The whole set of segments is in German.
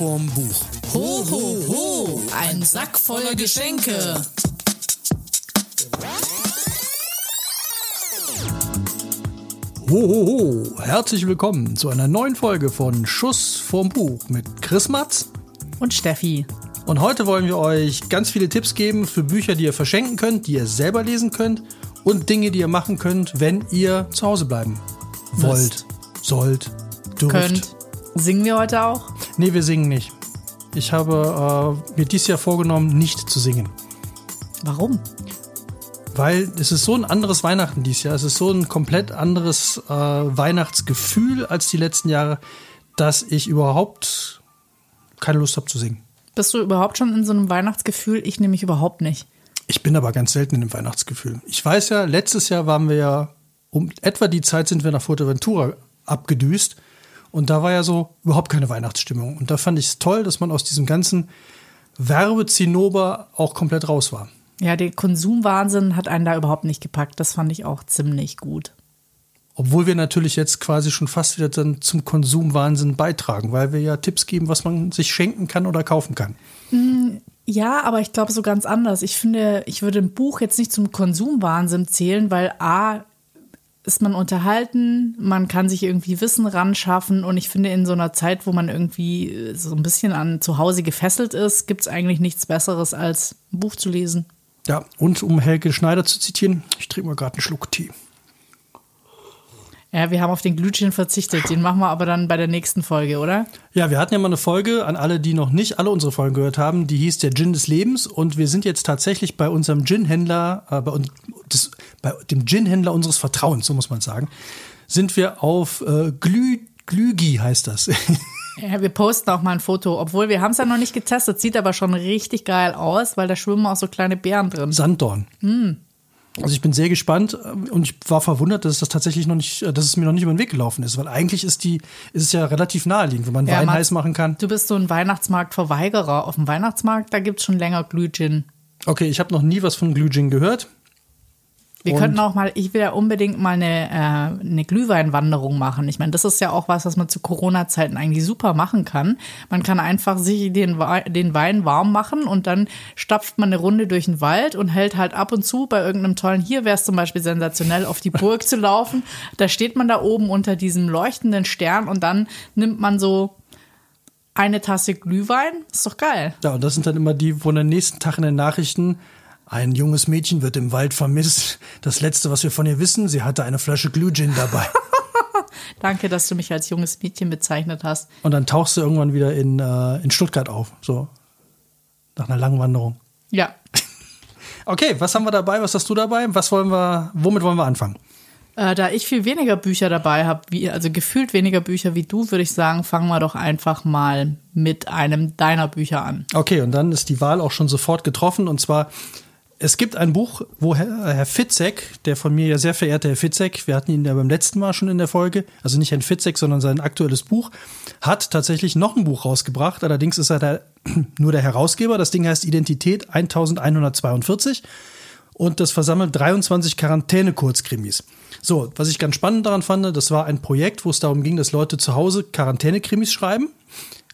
vorm Buch. Ho, ho, ho, ein Sack voller Geschenke. Ho, ho, ho. Herzlich willkommen zu einer neuen Folge von Schuss vorm Buch mit Chris Matz. Und Steffi. Und heute wollen wir euch ganz viele Tipps geben für Bücher, die ihr verschenken könnt, die ihr selber lesen könnt und Dinge, die ihr machen könnt, wenn ihr zu Hause bleiben wollt, sollt, dürft. Könnt. Singen wir heute auch? Nee, wir singen nicht. Ich habe äh, mir dieses Jahr vorgenommen, nicht zu singen. Warum? Weil es ist so ein anderes Weihnachten dieses Jahr. Es ist so ein komplett anderes äh, Weihnachtsgefühl als die letzten Jahre, dass ich überhaupt keine Lust habe zu singen. Bist du überhaupt schon in so einem Weihnachtsgefühl? Ich nämlich überhaupt nicht. Ich bin aber ganz selten in dem Weihnachtsgefühl. Ich weiß ja, letztes Jahr waren wir ja, um etwa die Zeit sind wir nach Fuerteventura abgedüst. Und da war ja so überhaupt keine Weihnachtsstimmung. Und da fand ich es toll, dass man aus diesem ganzen Werbezinnober auch komplett raus war. Ja, der Konsumwahnsinn hat einen da überhaupt nicht gepackt. Das fand ich auch ziemlich gut. Obwohl wir natürlich jetzt quasi schon fast wieder dann zum Konsumwahnsinn beitragen, weil wir ja Tipps geben, was man sich schenken kann oder kaufen kann. Ja, aber ich glaube so ganz anders. Ich finde, ich würde ein Buch jetzt nicht zum Konsumwahnsinn zählen, weil A, ist man unterhalten, man kann sich irgendwie Wissen ran schaffen und ich finde, in so einer Zeit, wo man irgendwie so ein bisschen an zu Hause gefesselt ist, gibt es eigentlich nichts Besseres, als ein Buch zu lesen. Ja, und um Helge Schneider zu zitieren, ich trinke mal gerade einen Schluck Tee. Ja, wir haben auf den Glühwein verzichtet. Den machen wir aber dann bei der nächsten Folge, oder? Ja, wir hatten ja mal eine Folge an alle, die noch nicht alle unsere Folgen gehört haben. Die hieß der Gin des Lebens und wir sind jetzt tatsächlich bei unserem Gin-Händler, äh, bei, uns- das, bei dem Gin-Händler unseres Vertrauens, so muss man sagen, sind wir auf äh, Glü, Glügi heißt das. Ja, wir posten auch mal ein Foto, obwohl wir haben es ja noch nicht getestet, sieht aber schon richtig geil aus, weil da schwimmen auch so kleine Bären drin. Sanddorn. Also ich bin sehr gespannt äh, und ich war verwundert, dass es das tatsächlich noch nicht, äh, dass es mir noch nicht über den Weg gelaufen ist, weil eigentlich ist die, ist es ja relativ naheliegend, wenn man Ja, Wein Mats, heiß machen kann. Du bist so ein Weihnachtsmarktverweigerer. Auf dem Weihnachtsmarkt, da gibt es schon länger Glühgin. Okay, ich habe noch nie was von Glühgin gehört. Wir Und- könnten auch mal, ich will ja unbedingt mal eine, äh, eine Glühweinwanderung machen. Ich meine, das ist ja auch was, was man zu Corona-Zeiten eigentlich super machen kann. Man kann einfach sich den, den Wein warm machen und dann stapft man eine Runde durch den Wald und hält halt ab und zu bei irgendeinem tollen, hier wäre es zum Beispiel sensationell, auf die Burg zu laufen. Da steht man da oben unter diesem leuchtenden Stern und dann nimmt man so eine Tasse Glühwein. Ist doch geil. Ja, und das sind dann immer die, wo am nächsten Tag in den Nachrichten ein junges Mädchen wird im Wald vermisst. Das letzte, was wir von ihr wissen, sie hatte eine Flasche Glühgin dabei. Danke, dass du mich als junges Mädchen bezeichnet hast. Und dann tauchst du irgendwann wieder in, äh, in Stuttgart auf, so nach einer langen Wanderung. Ja, Okay, was haben wir dabei? Was hast du dabei? Was wollen wir? Womit wollen wir anfangen? Äh, da ich viel weniger Bücher dabei habe, also gefühlt weniger Bücher wie du, würde ich sagen, fangen wir doch einfach mal mit einem deiner Bücher an. Okay, und dann ist die Wahl auch schon sofort getroffen. Und zwar, es gibt ein Buch, wo Herr, Herr Fitzek, der von mir ja sehr verehrte Herr Fitzek, wir hatten ihn ja beim letzten Mal schon in der Folge, also nicht Herrn Fitzek, sondern sein aktuelles Buch, hat tatsächlich noch ein Buch rausgebracht. Allerdings ist er da nur der Herausgeber. Das Ding heißt Identität 1142 und das versammelt 23 Quarantäne-Kurzkrimis. So, was ich ganz spannend daran fand, das war ein Projekt, wo es darum ging, dass Leute zu Hause Quarantäne-Krimis schreiben,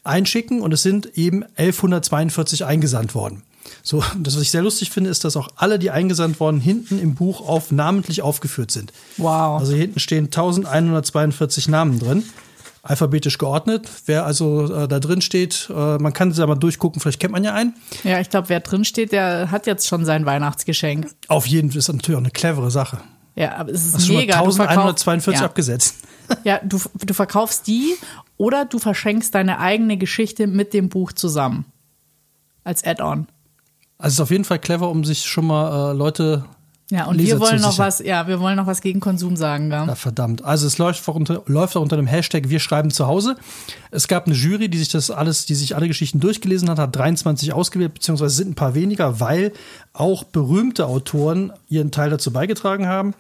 einschicken und es sind eben 1142 eingesandt worden. So, das, was ich sehr lustig finde, ist, dass auch alle, die eingesandt worden, hinten im Buch auf namentlich aufgeführt sind. Wow. Also hier hinten stehen 1142 Namen drin, alphabetisch geordnet. Wer also äh, da drin steht, äh, man kann da mal durchgucken, vielleicht kennt man ja einen. Ja, ich glaube, wer drin steht, der hat jetzt schon sein Weihnachtsgeschenk. Auf jeden Fall ist das natürlich auch eine clevere Sache. Ja, aber es ist Hast mega. Du 1142 verkauf- abgesetzt. ja, ja du, du verkaufst die oder du verschenkst deine eigene Geschichte mit dem Buch zusammen. Als Add-on. Also es ist auf jeden Fall clever, um sich schon mal äh, Leute. Ja, und Leser wir wollen noch was, ja, wir wollen noch was gegen Konsum sagen, gell? Ja, verdammt. Also es läuft auch, unter, läuft auch unter dem Hashtag Wir schreiben zu Hause. Es gab eine Jury, die sich das alles, die sich alle Geschichten durchgelesen hat, hat 23 ausgewählt, beziehungsweise sind ein paar weniger, weil auch berühmte Autoren ihren Teil dazu beigetragen haben.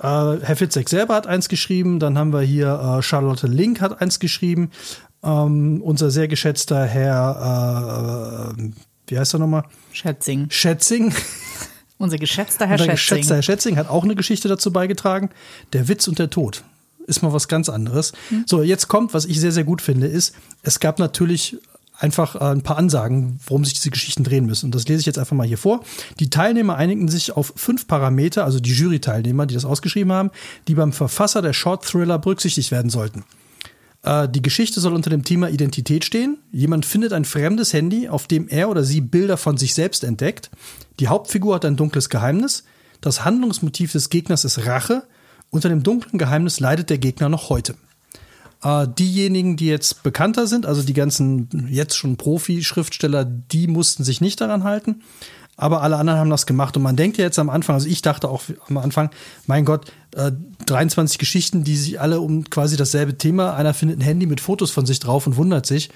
Äh, Herr Fitzek selber hat eins geschrieben, dann haben wir hier äh, Charlotte Link hat eins geschrieben, ähm, unser sehr geschätzter Herr, äh, wie heißt er nochmal? Schätzing. Schätzing. Unser geschätzter Herr Unser Schätzing. geschätzter Herr Schätzing hat auch eine Geschichte dazu beigetragen. Der Witz und der Tod. Ist mal was ganz anderes. Hm. So, jetzt kommt, was ich sehr, sehr gut finde, ist, es gab natürlich einfach äh, ein paar Ansagen, worum sich diese Geschichten drehen müssen. Und das lese ich jetzt einfach mal hier vor. Die Teilnehmer einigten sich auf fünf Parameter, also die Jury-Teilnehmer, die das ausgeschrieben haben, die beim Verfasser der Short Thriller berücksichtigt werden sollten. Äh, die Geschichte soll unter dem Thema Identität stehen. Jemand findet ein fremdes Handy, auf dem er oder sie Bilder von sich selbst entdeckt. Die Hauptfigur hat ein dunkles Geheimnis. Das Handlungsmotiv des Gegners ist Rache. Unter dem dunklen Geheimnis leidet der Gegner noch heute. Äh, diejenigen, die jetzt bekannter sind, also die ganzen jetzt schon Profi-Schriftsteller, die mussten sich nicht daran halten. Aber alle anderen haben das gemacht. Und man denkt ja jetzt am Anfang, also ich dachte auch am Anfang, mein Gott, äh, 23 Geschichten, die sich alle um quasi dasselbe Thema, einer findet ein Handy mit Fotos von sich drauf und wundert sich.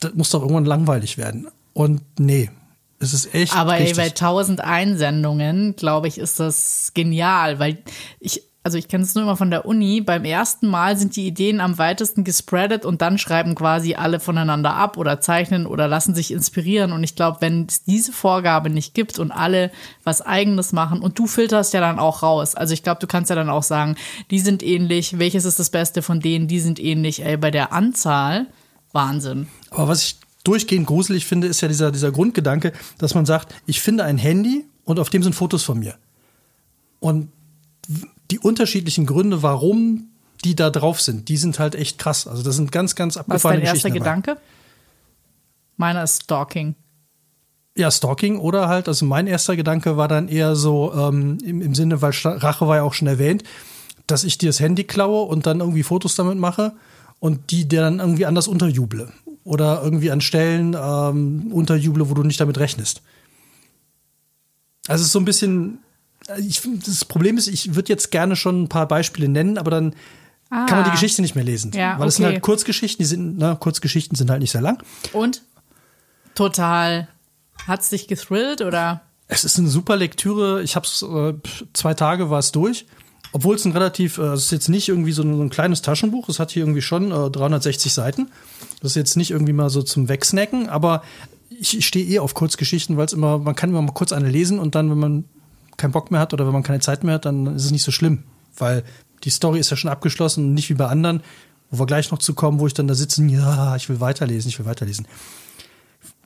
Das muss doch irgendwann langweilig werden. Und nee, es ist echt. Aber ey, bei 1000 Einsendungen, glaube ich, ist das genial, weil ich, also ich kenne es nur immer von der Uni, beim ersten Mal sind die Ideen am weitesten gespreadet und dann schreiben quasi alle voneinander ab oder zeichnen oder lassen sich inspirieren. Und ich glaube, wenn es diese Vorgabe nicht gibt und alle was eigenes machen und du filterst ja dann auch raus. Also ich glaube, du kannst ja dann auch sagen, die sind ähnlich, welches ist das Beste von denen, die sind ähnlich. Ey, bei der Anzahl, Wahnsinn. Aber was ich durchgehend gruselig finde, ist ja dieser, dieser Grundgedanke, dass man sagt, ich finde ein Handy und auf dem sind Fotos von mir. Und die unterschiedlichen Gründe, warum die da drauf sind, die sind halt echt krass. Also das sind ganz, ganz Was ist abgefahrene dein erster Geschichten. dabei. Gedanke? Meiner ist Stalking. Ja, Stalking oder halt, also mein erster Gedanke war dann eher so ähm, im, im Sinne, weil Rache war ja auch schon erwähnt, dass ich dir das Handy klaue und dann irgendwie Fotos damit mache und die dir dann irgendwie anders unterjuble. Oder irgendwie an Stellen ähm, unterjuble, wo du nicht damit rechnest. Also es ist so ein bisschen, ich, find, das Problem ist, ich würde jetzt gerne schon ein paar Beispiele nennen, aber dann kann man die Ah. Geschichte nicht mehr lesen. Ja, weil es sind okay. halt Kurzgeschichten, die sind, na, Kurzgeschichten sind halt nicht sehr lang. Und? Total. Hat's dich gethrillt oder? Es ist eine super Lektüre. Ich habe es äh, zwei Tage war es durch. Obwohl es ein relativ, äh, es ist jetzt nicht irgendwie so ein, so ein kleines Taschenbuch. Es hat hier irgendwie schon äh, 360 Seiten. Das ist jetzt nicht irgendwie mal so zum Wegsnacken, aber ich, ich stehe eh auf Kurzgeschichten, weil es immer, man kann immer mal kurz eine lesen und dann, wenn man keinen Bock mehr hat oder wenn man keine Zeit mehr hat, dann ist es nicht so schlimm. Weil die Story ist ja schon abgeschlossen und nicht wie bei anderen, wo wir gleich noch zu kommen, wo ich dann da sitze, ja, ich will weiterlesen, ich will weiterlesen.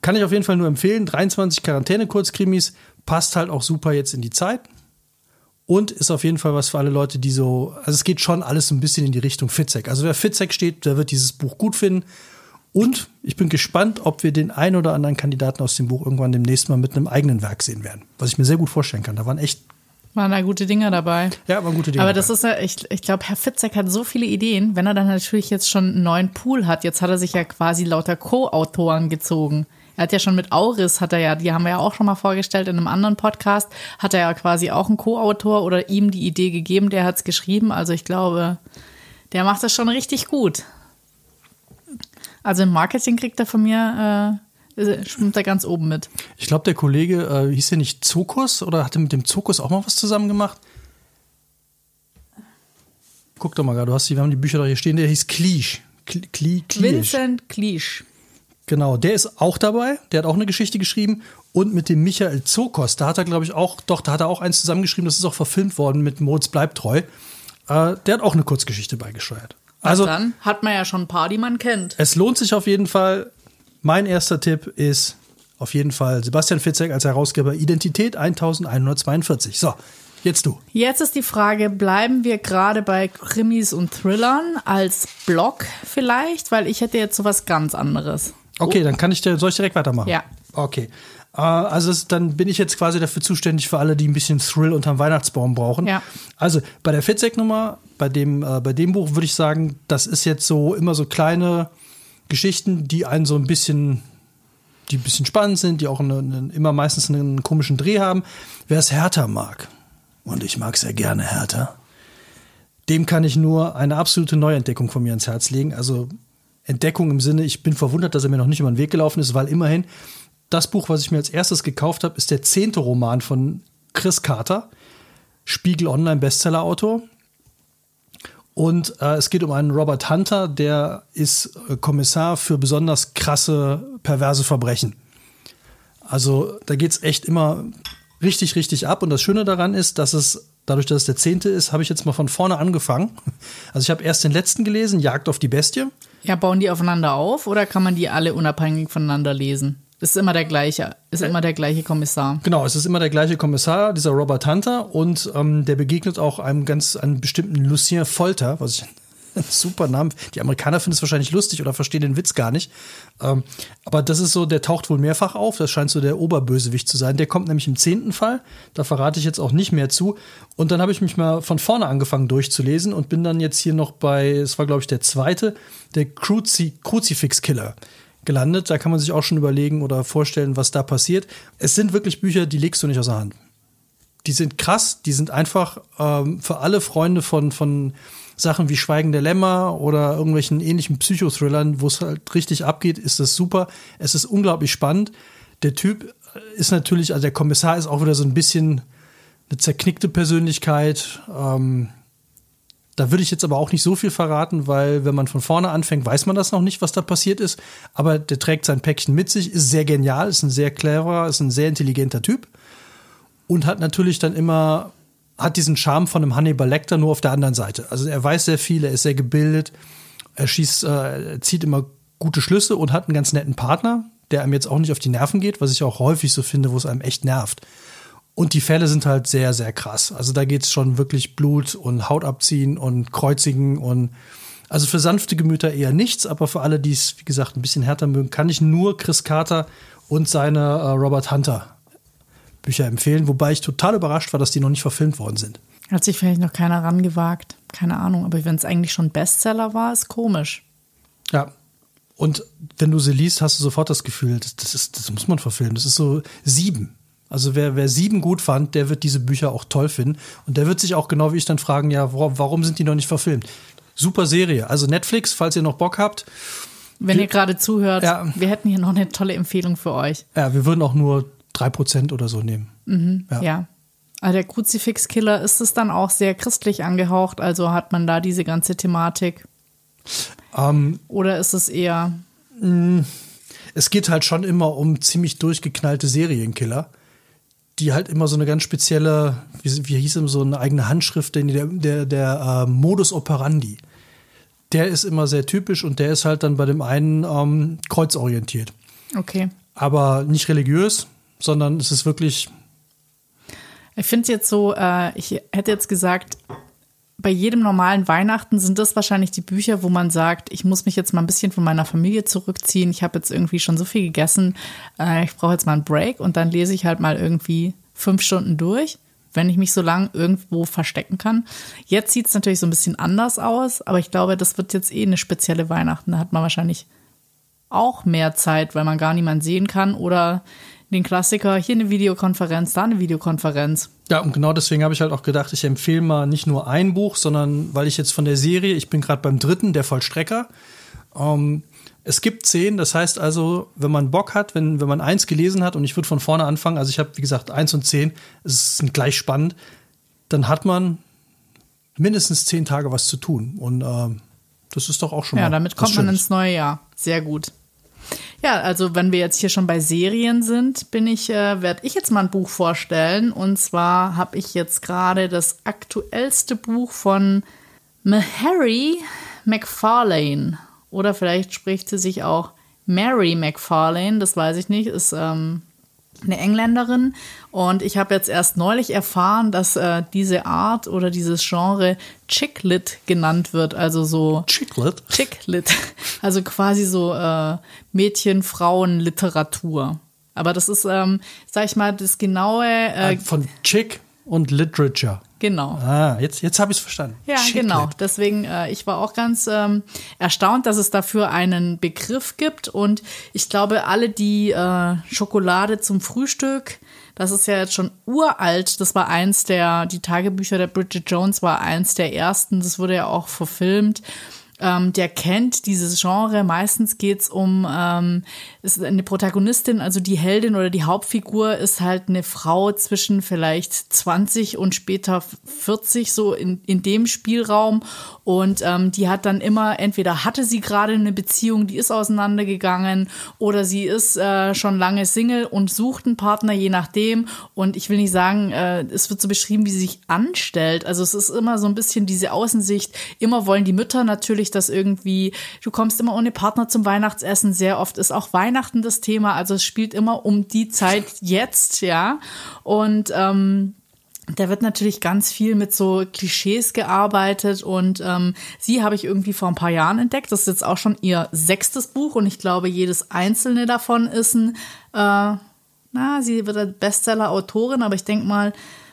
Kann ich auf jeden Fall nur empfehlen. 23 Quarantäne-Kurzkrimis passt halt auch super jetzt in die Zeit. Und ist auf jeden Fall was für alle Leute, die so, also es geht schon alles ein bisschen in die Richtung Fitzek. Also wer Fitzek steht, der wird dieses Buch gut finden. Und ich bin gespannt, ob wir den ein oder anderen Kandidaten aus dem Buch irgendwann demnächst mal mit einem eigenen Werk sehen werden. Was ich mir sehr gut vorstellen kann. Da waren echt, Waren da gute Dinge dabei? ja, waren gute Dinge. Aber das dabei. ist ja, ich, ich glaube, Herr Fitzek hat so viele Ideen. Wenn er dann natürlich jetzt schon einen neuen Pool hat, jetzt hat er sich ja quasi lauter Co-Autoren gezogen. Er hat ja schon mit Auris, hat er ja, die haben wir ja auch schon mal vorgestellt in einem anderen Podcast, hat er ja quasi auch einen Co-Autor oder ihm die Idee gegeben, der hat es geschrieben. Also ich glaube, der macht das schon richtig gut. Also im Marketing kriegt er von mir, äh, schwimmt er ganz oben mit. Ich glaube, der Kollege äh, hieß ja nicht Zokus oder hatte mit dem Zokus auch mal was zusammen gemacht? Guck doch mal gerade, du hast die, wir haben die Bücher doch hier stehen, der hieß Kliesch. Kli, Kli. Vincent Kliesch. Genau, der ist auch dabei, der hat auch eine Geschichte geschrieben und mit dem Michael Zokos, da hat er glaube ich auch, doch, da hat er auch eins zusammengeschrieben, das ist auch verfilmt worden mit Moritz bleibt treu. Äh, der hat auch eine Kurzgeschichte beigesteuert. Also dann hat man ja schon ein paar, die man kennt. es lohnt sich auf jeden Fall. Mein erster Tipp ist auf jeden Fall Sebastian Fitzek als Herausgeber Identität 1142. So, jetzt du. Jetzt ist die Frage, bleiben wir gerade bei Krimis und Thrillern als Blog vielleicht? Weil ich hätte jetzt sowas ganz anderes. Okay, dann kann ich dir, soll ich direkt weitermachen? Ja. Okay. Äh, also es, dann bin ich jetzt quasi dafür zuständig für alle, die ein bisschen Thrill unterm Weihnachtsbaum brauchen. Ja. Also bei der Fitzek-Nummer, bei dem, äh, bei dem Buch würde ich sagen, das ist jetzt so immer so kleine Geschichten, die einen so ein bisschen, die ein bisschen spannend sind, die auch eine, eine, immer meistens einen komischen Dreh haben. Wer es härter mag, und ich mag sehr gerne härter, dem kann ich nur eine absolute Neuentdeckung von mir ans Herz legen. Also Entdeckung im Sinne, ich bin verwundert, dass er mir noch nicht über den Weg gelaufen ist, weil immerhin das Buch, was ich mir als erstes gekauft habe, ist der zehnte Roman von Chris Carter, Spiegel Online Bestseller-Autor. Und äh, es geht um einen Robert Hunter, der ist äh, Kommissar für besonders krasse, perverse Verbrechen. Also da geht es echt immer richtig, richtig ab. Und das Schöne daran ist, dass es, dadurch, dass es der zehnte ist, habe ich jetzt mal von vorne angefangen. Also ich habe erst den letzten gelesen, Jagd auf die Bestie. Ja, bauen die aufeinander auf oder kann man die alle unabhängig voneinander lesen? Ist immer der gleiche, ist immer der gleiche Kommissar. Genau, es ist immer der gleiche Kommissar, dieser Robert Hunter, und ähm, der begegnet auch einem ganz, einem bestimmten Lucien Folter, was ich super Name. Die Amerikaner finden es wahrscheinlich lustig oder verstehen den Witz gar nicht. Ähm, aber das ist so, der taucht wohl mehrfach auf. Das scheint so der Oberbösewicht zu sein. Der kommt nämlich im zehnten Fall. Da verrate ich jetzt auch nicht mehr zu. Und dann habe ich mich mal von vorne angefangen durchzulesen und bin dann jetzt hier noch bei, es war glaube ich der zweite, der Cruci Crucifix Killer gelandet. Da kann man sich auch schon überlegen oder vorstellen, was da passiert. Es sind wirklich Bücher, die legst du nicht aus der Hand. Die sind krass, die sind einfach ähm, für alle Freunde von, von Sachen wie Schweigen der Lämmer oder irgendwelchen ähnlichen Psychothrillern, wo es halt richtig abgeht, ist das super. Es ist unglaublich spannend. Der Typ ist natürlich, also der Kommissar ist auch wieder so ein bisschen eine zerknickte Persönlichkeit. Ähm, da würde ich jetzt aber auch nicht so viel verraten, weil wenn man von vorne anfängt, weiß man das noch nicht, was da passiert ist. Aber der trägt sein Päckchen mit sich, ist sehr genial, ist ein sehr cleverer, ist ein sehr intelligenter Typ und hat natürlich dann immer hat diesen Charme von einem Hannibal Lecter nur auf der anderen Seite. Also er weiß sehr viel, er ist sehr gebildet, er schießt, äh, zieht immer gute Schlüsse und hat einen ganz netten Partner, der einem jetzt auch nicht auf die Nerven geht, was ich auch häufig so finde, wo es einem echt nervt. Und die Fälle sind halt sehr, sehr krass. Also da geht es schon wirklich Blut und Haut abziehen und Kreuzigen und also für sanfte Gemüter eher nichts, aber für alle, die es, wie gesagt, ein bisschen härter mögen, kann ich nur Chris Carter und seine äh, Robert Hunter Bücher empfehlen, wobei ich total überrascht war, dass die noch nicht verfilmt worden sind. Hat sich vielleicht noch keiner rangewagt. Keine Ahnung, aber wenn es eigentlich schon Bestseller war, ist komisch. Ja. Und wenn du sie liest, hast du sofort das Gefühl, das, das, ist, das muss man verfilmen. Das ist so sieben. Also wer, wer sieben gut fand, der wird diese Bücher auch toll finden. Und der wird sich auch genau wie ich dann fragen, ja, warum, warum sind die noch nicht verfilmt? Super Serie. Also Netflix, falls ihr noch Bock habt. Wenn ihr gerade zuhört, ja. wir hätten hier noch eine tolle Empfehlung für euch. Ja, wir würden auch nur drei Prozent oder so nehmen. Mhm, ja. ja. Also der Kruzifix-Killer ist es dann auch sehr christlich angehaucht, also hat man da diese ganze Thematik? Ähm, Oder ist es eher. Mm, es geht halt schon immer um ziemlich durchgeknallte Serienkiller die halt immer so eine ganz spezielle, wie, wie hieß es, so eine eigene Handschrift, der, der, der äh, Modus operandi. Der ist immer sehr typisch und der ist halt dann bei dem einen ähm, kreuzorientiert. Okay. Aber nicht religiös, sondern es ist wirklich. Ich finde es jetzt so, äh, ich hätte jetzt gesagt, bei jedem normalen Weihnachten sind das wahrscheinlich die Bücher, wo man sagt, ich muss mich jetzt mal ein bisschen von meiner Familie zurückziehen. Ich habe jetzt irgendwie schon so viel gegessen. Äh, ich brauche jetzt mal einen Break und dann lese ich halt mal irgendwie fünf Stunden durch, wenn ich mich so lang irgendwo verstecken kann. Jetzt sieht es natürlich so ein bisschen anders aus, aber ich glaube, das wird jetzt eh eine spezielle Weihnachten. Da hat man wahrscheinlich auch mehr Zeit, weil man gar niemanden sehen kann oder den Klassiker, hier eine Videokonferenz, da eine Videokonferenz. Ja, und genau deswegen habe ich halt auch gedacht, ich empfehle mal nicht nur ein Buch, sondern weil ich jetzt von der Serie, ich bin gerade beim dritten, der Vollstrecker. Ähm, es gibt zehn, das heißt also, wenn man Bock hat, wenn, wenn man eins gelesen hat und ich würde von vorne anfangen, also ich habe, wie gesagt, eins und zehn, es sind gleich spannend, dann hat man mindestens zehn Tage was zu tun. Und äh, das ist doch auch schon ja, mal. Ja, damit kommt man ins neue Jahr. Sehr gut. Ja, also wenn wir jetzt hier schon bei Serien sind, bin ich, äh, werde ich jetzt mal ein Buch vorstellen. Und zwar habe ich jetzt gerade das aktuellste Buch von Harry McFarlane. Oder vielleicht spricht sie sich auch Mary McFarlane, das weiß ich nicht, ist ähm, eine Engländerin. Und ich habe jetzt erst neulich erfahren, dass äh, diese Art oder dieses Genre Chicklit genannt wird. Also so. Chicklit? Chicklit. Also quasi so äh, Mädchen-Frauen-Literatur. Aber das ist, ähm, sag ich mal, das genaue. Äh, ah, Von Chick und Literature. Genau. Ah, jetzt, jetzt habe ich es verstanden. Ja, Chicklet. genau. Deswegen, äh, ich war auch ganz ähm, erstaunt, dass es dafür einen Begriff gibt. Und ich glaube, alle, die äh, Schokolade zum Frühstück, das ist ja jetzt schon uralt. Das war eins der, die Tagebücher der Bridget Jones war eins der ersten. Das wurde ja auch verfilmt ähm, der kennt dieses Genre. Meistens geht's um ähm, ist eine Protagonistin, also die Heldin oder die Hauptfigur ist halt eine Frau zwischen vielleicht 20 und später 40, so in, in dem Spielraum. Und ähm, die hat dann immer, entweder hatte sie gerade eine Beziehung, die ist auseinandergegangen, oder sie ist äh, schon lange Single und sucht einen Partner, je nachdem. Und ich will nicht sagen, äh, es wird so beschrieben, wie sie sich anstellt. Also es ist immer so ein bisschen diese Außensicht. Immer wollen die Mütter natürlich dass irgendwie, du kommst immer ohne Partner zum Weihnachtsessen. Sehr oft ist auch Weihnachten das Thema. Also es spielt immer um die Zeit jetzt, ja. Und ähm, da wird natürlich ganz viel mit so Klischees gearbeitet und ähm, sie habe ich irgendwie vor ein paar Jahren entdeckt. Das ist jetzt auch schon ihr sechstes Buch und ich glaube, jedes einzelne davon ist ein, äh, na, sie wird Bestseller-Autorin, aber ich denke mal,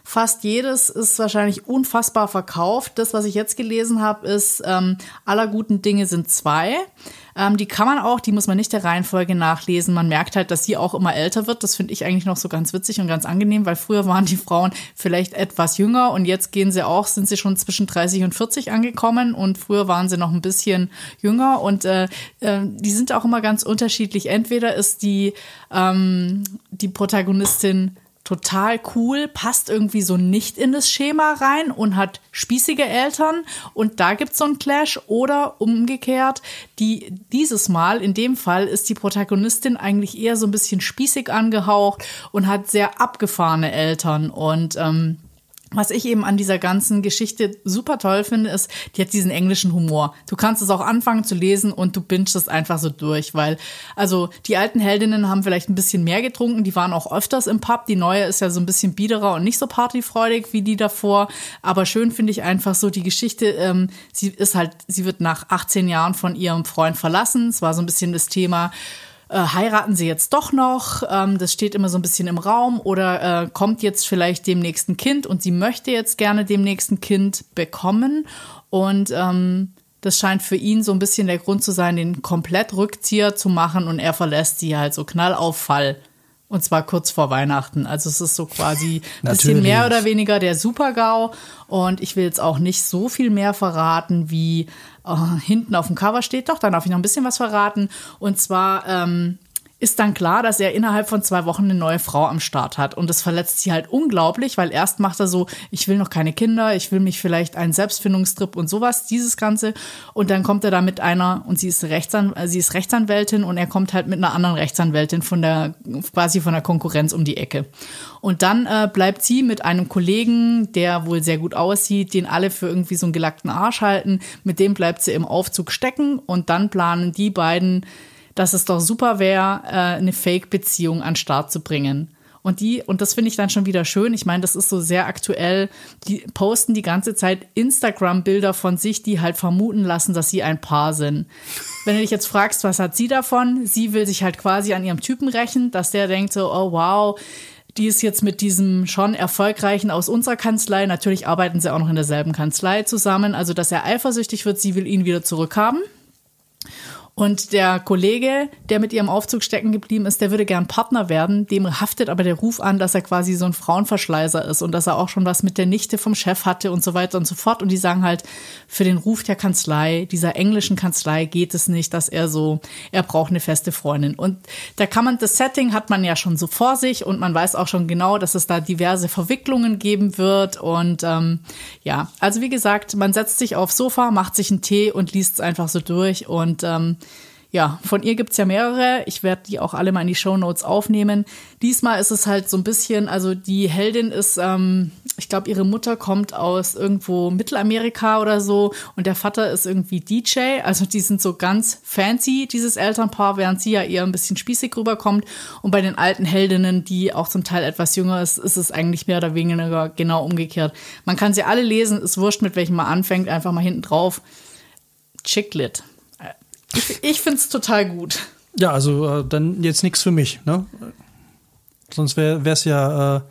Fast jedes ist wahrscheinlich unfassbar verkauft. Das, was ich jetzt gelesen habe, ist ähm, aller guten Dinge sind zwei. Ähm, die kann man auch, die muss man nicht der Reihenfolge nachlesen. Man merkt halt, dass sie auch immer älter wird. Das finde ich eigentlich noch so ganz witzig und ganz angenehm, weil früher waren die Frauen vielleicht etwas jünger und jetzt gehen sie auch, sind sie schon zwischen 30 und 40 angekommen und früher waren sie noch ein bisschen jünger und äh, äh, die sind auch immer ganz unterschiedlich. Entweder ist die, ähm, die Protagonistin total cool, passt irgendwie so nicht in das Schema rein und hat spießige Eltern. Und da gibt es so einen Clash. Oder umgekehrt, die dieses Mal in dem Fall ist die Protagonistin eigentlich eher so ein bisschen spießig angehaucht und hat sehr abgefahrene Eltern. Und ähm, was ich eben an dieser ganzen Geschichte super toll finde, ist, die hat diesen englischen Humor. Du kannst es auch anfangen zu lesen und du bingst es einfach so durch, weil, also, die alten Heldinnen haben vielleicht ein bisschen mehr getrunken, die waren auch öfters im Pub. Die neue ist ja so ein bisschen biederer und nicht so partyfreudig wie die davor. Aber schön finde ich einfach so die Geschichte, ähm, sie ist halt, sie wird nach 18 Jahren von ihrem Freund verlassen. Es war so ein bisschen das Thema, äh, heiraten sie jetzt doch noch? Ähm, das steht immer so ein bisschen im Raum. Oder äh, kommt jetzt vielleicht dem nächsten Kind und sie möchte jetzt gerne dem nächsten Kind bekommen. Und ähm, das scheint für ihn so ein bisschen der Grund zu sein, den komplett Rückzieher zu machen und er verlässt sie halt so knallauffall. Und zwar kurz vor Weihnachten. Also es ist so quasi ein bisschen mehr oder weniger der Super-GAU. Und ich will jetzt auch nicht so viel mehr verraten, wie hinten auf dem Cover steht. Doch, dann darf ich noch ein bisschen was verraten. Und zwar ähm, ist dann klar, dass er innerhalb von zwei Wochen eine neue Frau am Start hat. Und das verletzt sie halt unglaublich, weil erst macht er so, ich will noch keine Kinder, ich will mich vielleicht einen Selbstfindungstrip und sowas, dieses Ganze. Und dann kommt er da mit einer, und sie ist, Rechtsan sie ist Rechtsanwältin und er kommt halt mit einer anderen Rechtsanwältin von der, quasi von der Konkurrenz um die Ecke. Und dann äh, bleibt sie mit einem Kollegen, der wohl sehr gut aussieht, den alle für irgendwie so einen gelackten Arsch halten. Mit dem bleibt sie im Aufzug stecken und dann planen die beiden dass es doch super wäre, äh, eine Fake-Beziehung an Start zu bringen. Und die, und das finde ich dann schon wieder schön. Ich meine, das ist so sehr aktuell. Die posten die ganze Zeit Instagram-Bilder von sich, die halt vermuten lassen, dass sie ein Paar sind. Wenn du dich jetzt fragst, was hat sie davon? Sie will sich halt quasi an ihrem Typen rächen, dass der denkt so, oh wow, die ist jetzt mit diesem schon erfolgreichen aus unserer Kanzlei. Natürlich arbeiten sie auch noch in derselben Kanzlei zusammen. Also, dass er eifersüchtig wird, sie will ihn wieder zurückhaben. Und der Kollege, der mit ihrem Aufzug stecken geblieben ist, der würde gern Partner werden. Dem haftet aber der Ruf an, dass er quasi so ein Frauenverschleißer ist und dass er auch schon was mit der Nichte vom Chef hatte und so weiter und so fort. Und die sagen halt, für den Ruf der Kanzlei, dieser englischen Kanzlei, geht es nicht, dass er so, er braucht eine feste Freundin. Und da kann man, das Setting hat man ja schon so vor sich und man weiß auch schon genau, dass es da diverse Verwicklungen geben wird. Und ähm, ja, also wie gesagt, man setzt sich aufs Sofa, macht sich einen Tee und liest es einfach so durch und ähm, ja, von ihr gibt's ja mehrere. Ich werde die auch alle mal in die Show Notes aufnehmen. Diesmal ist es halt so ein bisschen, also die Heldin ist, ähm, ich glaube, ihre Mutter kommt aus irgendwo Mittelamerika oder so und der Vater ist irgendwie DJ. Also die sind so ganz fancy, dieses Elternpaar, während sie ja eher ein bisschen spießig rüberkommt. Und bei den alten Heldinnen, die auch zum Teil etwas jünger ist, ist es eigentlich mehr oder weniger genau umgekehrt. Man kann sie alle lesen, ist wurscht, mit welchem man anfängt, einfach mal hinten drauf. Chicklit. Ich, ich finde es total gut. Ja, also äh, dann jetzt nichts für mich, ne? Sonst wäre es ja, äh,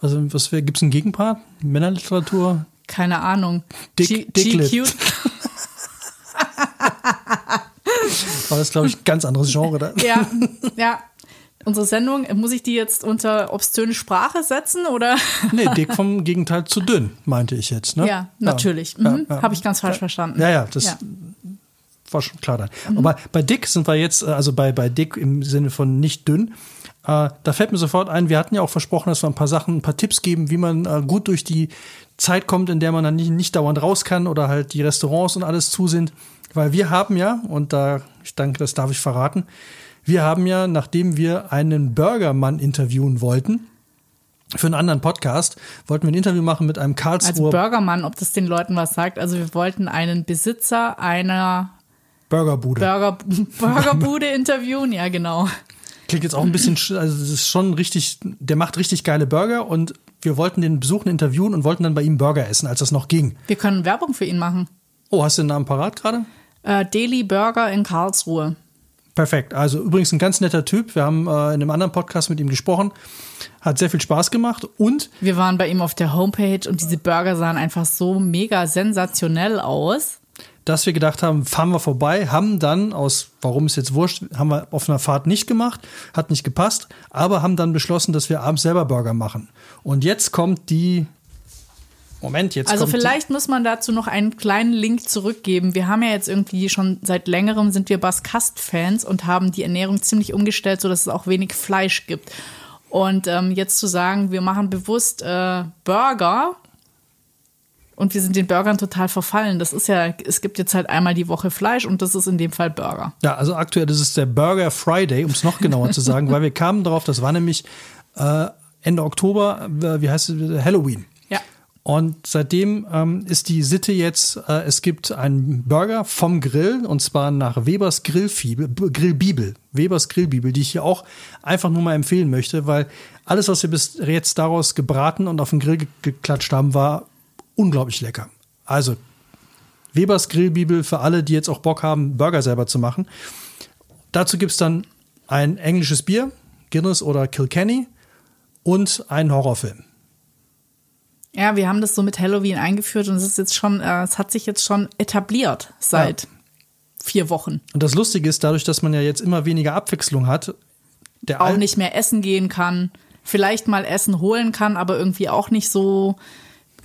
also was gibt es einen Gegenpart? Männerliteratur? Keine Ahnung. Dick, Dicklit. Aber das ist, glaube ich, ein ganz anderes Genre da. Ja, ja. Unsere Sendung, muss ich die jetzt unter obszöne Sprache setzen oder? nee, dick vom Gegenteil zu dünn, meinte ich jetzt. Ne? Ja, natürlich. Ja, mhm. ja. Habe ich ganz falsch verstanden. Ja, ja, das war schon klar dann. Mhm. Aber bei dick sind wir jetzt, äh, also bei, bei dick im Sinne von nicht dünn, äh, da fällt mir sofort ein, wir hatten ja auch versprochen, dass wir ein paar Sachen, ein paar Tipps geben, wie man äh, gut durch die Zeit kommt, in der man dann nicht, nicht dauernd raus kann oder halt die Restaurants und alles zu sind. Weil wir haben ja, und da, ich denke, das darf ich verraten, wir haben ja, nachdem wir einen Burgermann interviewen wollten, für einen anderen Podcast wollten wir ein Interview machen mit einem Als Karlsruher Burgermann, ob das den Leuten was sagt. Also wir wollten einen Besitzer einer Burgerbude. Burger, Burgerbude interviewen. Ja, genau. Klingt jetzt auch ein bisschen, sch- also das ist schon richtig, der macht richtig geile Burger und wir wollten den besuchen, interviewen und wollten dann bei ihm Burger essen, als das noch ging. Wir können Werbung für ihn machen. Oh, hast du den Namen parat gerade? Äh, Daily Burger in Karlsruhe. Perfekt. Also übrigens ein ganz netter Typ. Wir haben äh, in einem anderen Podcast mit ihm gesprochen. Hat sehr viel Spaß gemacht und Wir waren bei ihm auf der Homepage und diese Burger sahen einfach so mega sensationell aus. Dass wir gedacht haben, fahren wir vorbei, haben dann aus, warum ist jetzt wurscht, haben wir auf einer Fahrt nicht gemacht, hat nicht gepasst, aber haben dann beschlossen, dass wir abends selber Burger machen. Und jetzt kommt die, Moment, jetzt Also vielleicht muss man dazu noch einen kleinen Link zurückgeben. Wir haben ja jetzt irgendwie schon seit längerem sind wir Baskast-Fans und haben die Ernährung ziemlich umgestellt, sodass es auch wenig Fleisch gibt. Und ähm, jetzt zu sagen, wir machen bewusst äh, Burger und wir sind den Burgern total verfallen. Das ist ja, es gibt jetzt halt einmal die Woche Fleisch und das ist in dem Fall Burger. ja, also aktuell ist es der Burger Friday, um es noch genauer zu sagen, weil wir kamen darauf, das war nämlich äh, Ende Oktober, äh, wie heißt es, Halloween. Ja. Und seitdem ähm, ist die Sitte jetzt, äh, es gibt einen Burger vom Grill und zwar nach Webers Grillfibel, Grillbibel, Webers Grillbibel, die ich hier auch einfach nur mal empfehlen möchte, weil alles, was wir bis jetzt daraus gebraten und auf den Grill ge geklatscht haben, war unglaublich lecker. Also Webers Grillbibel für alle, die jetzt auch Bock haben, Burger selber zu machen. Dazu gibt es dann ein englisches Bier, Guinness oder Kilkenny und einen Horrorfilm. Ja, wir haben das so mit Halloween eingeführt und es ist jetzt schon, äh, es hat sich jetzt schon etabliert seit vier Wochen. Und das Lustige ist, dadurch, dass man ja jetzt immer weniger Abwechslung hat, der auch Al- nicht mehr essen gehen kann, vielleicht mal Essen holen kann, aber irgendwie auch nicht so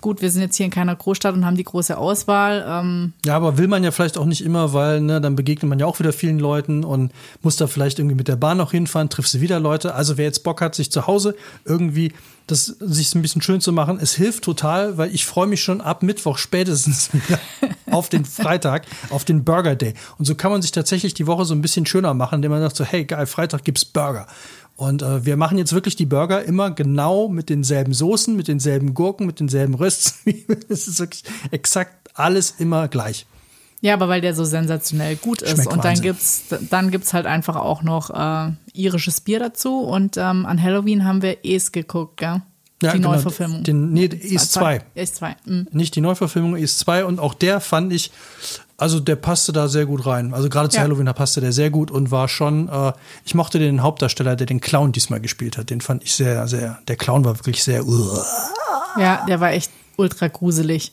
gut. Wir sind jetzt hier in keiner Großstadt und haben die große Auswahl. Ähm, Ja, aber will man ja vielleicht auch nicht immer, weil ne, dann begegnet man ja auch wieder vielen Leuten und muss da vielleicht irgendwie mit der Bahn noch hinfahren, triffst du wieder Leute. Also wer jetzt Bock hat, sich zu Hause irgendwie das sich ein bisschen schön zu machen, es hilft total, weil ich freue mich schon ab Mittwoch spätestens wieder auf den Freitag, auf den Burger Day. Und so kann man sich tatsächlich die Woche so ein bisschen schöner machen, indem man sagt so, hey geil, Freitag gibt's Burger. Und äh, wir machen jetzt wirklich die Burger immer genau mit denselben Soßen, mit denselben Gurken, mit denselben Röstzwiebeln. Es ist wirklich exakt alles immer gleich. ja, aber weil der so sensationell gut ist. Schmeckt und dann Wahnsinn. gibt's, dann gibt's halt einfach auch noch äh, irisches Bier dazu. Und ähm, an Halloween haben wir Es geguckt, gell? die genau, Neuverfilmung. Den, nee, ist 2. Ist 2. Mhm. Nicht die Neuverfilmung, ist 2. Und auch der fand ich, also der passte da sehr gut rein. Also gerade zu Ja. Halloween, da passte der sehr gut und war schon, äh, ich mochte den Hauptdarsteller, der den Clown diesmal gespielt hat. Den fand ich sehr, sehr, der Clown war wirklich sehr, uh. Ja, der war echt ultra gruselig.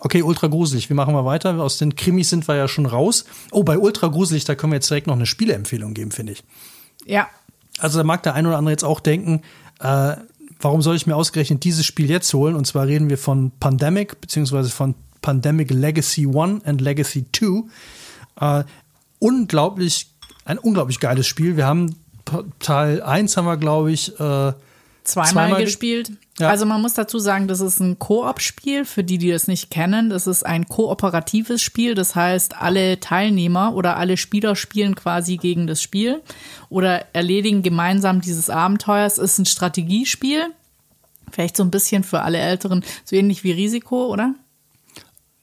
Okay, ultra gruselig. Wir machen mal weiter. Aus den Krimis sind wir ja schon raus. Oh, bei ultra gruselig, da können wir jetzt direkt noch eine Spieleempfehlung geben, finde ich. Ja, Also da mag der ein oder andere jetzt auch denken, äh, warum soll ich mir ausgerechnet dieses Spiel jetzt holen? Und zwar reden wir von Pandemic, beziehungsweise von Pandemic Legacy 1 and Legacy 2. Äh, unglaublich, ein unglaublich geiles Spiel. Wir haben Teil 1 haben wir, glaube ich, äh, zweimal, Zweimal ge- gespielt. Ja. Also man muss dazu sagen, das ist ein Koop-Spiel, für die, die das nicht kennen. Das ist ein kooperatives Spiel. Das heißt, alle Teilnehmer oder alle Spieler spielen quasi gegen das Spiel oder erledigen gemeinsam dieses Abenteuer. Es ist ein Strategiespiel. Vielleicht so ein bisschen für alle Älteren, so ähnlich wie Risiko, oder?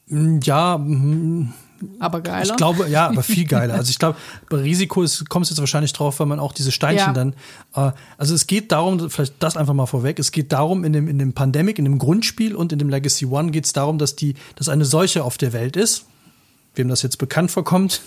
Ja, mm, Aber geiler. Ich glaube, ja, aber viel geiler. Also ich glaube, bei Risiko ist, kommt es jetzt wahrscheinlich drauf, weil man auch diese Steinchen Ja. dann. Äh, also es geht darum, vielleicht das einfach mal vorweg, es geht darum, in dem, in dem Pandemic, in dem Grundspiel und in dem Legacy One geht es darum, dass die, dass eine Seuche auf der Welt ist. Wem das jetzt bekannt vorkommt.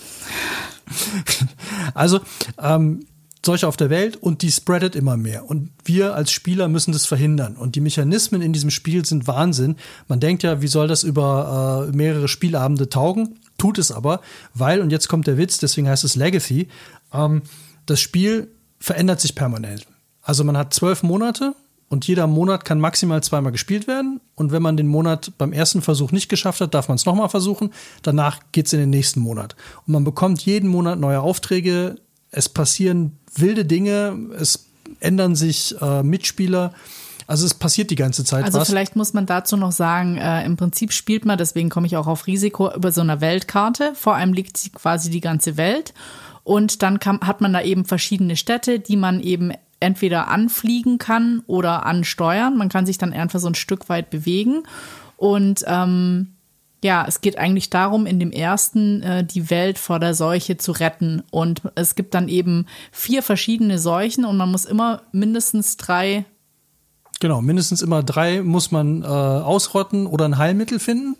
also, ähm, Seuche auf der Welt und die spreadet immer mehr. Und wir als Spieler müssen das verhindern. Und die Mechanismen in diesem Spiel sind Wahnsinn. Man denkt ja, wie soll das über äh, mehrere Spielabende taugen? Tut es aber, weil, und jetzt kommt der Witz, deswegen heißt es Legacy, ähm, das Spiel verändert sich permanent. Also man hat zwölf Monate und jeder Monat kann maximal zweimal gespielt werden. Und wenn man den Monat beim ersten Versuch nicht geschafft hat, darf man es nochmal versuchen. Danach geht es in den nächsten Monat. Und man bekommt jeden Monat neue Aufträge. Es passieren wilde Dinge, es ändern sich äh, Mitspieler. Also es passiert die ganze Zeit Also was. vielleicht muss man dazu noch sagen, äh, im Prinzip spielt man, deswegen komme ich auch auf Risiko, über so einer Weltkarte. Vor einem liegt sie quasi die ganze Welt. Und dann kann, hat man da eben verschiedene Städte, die man eben entweder anfliegen kann oder ansteuern. Man kann sich dann einfach so ein Stück weit bewegen. Und ähm, ja, es geht eigentlich darum, in dem ersten äh, die Welt vor der Seuche zu retten. Und es gibt dann eben vier verschiedene Seuchen und man muss immer mindestens drei. Genau, mindestens immer drei muss man äh, ausrotten oder ein Heilmittel finden.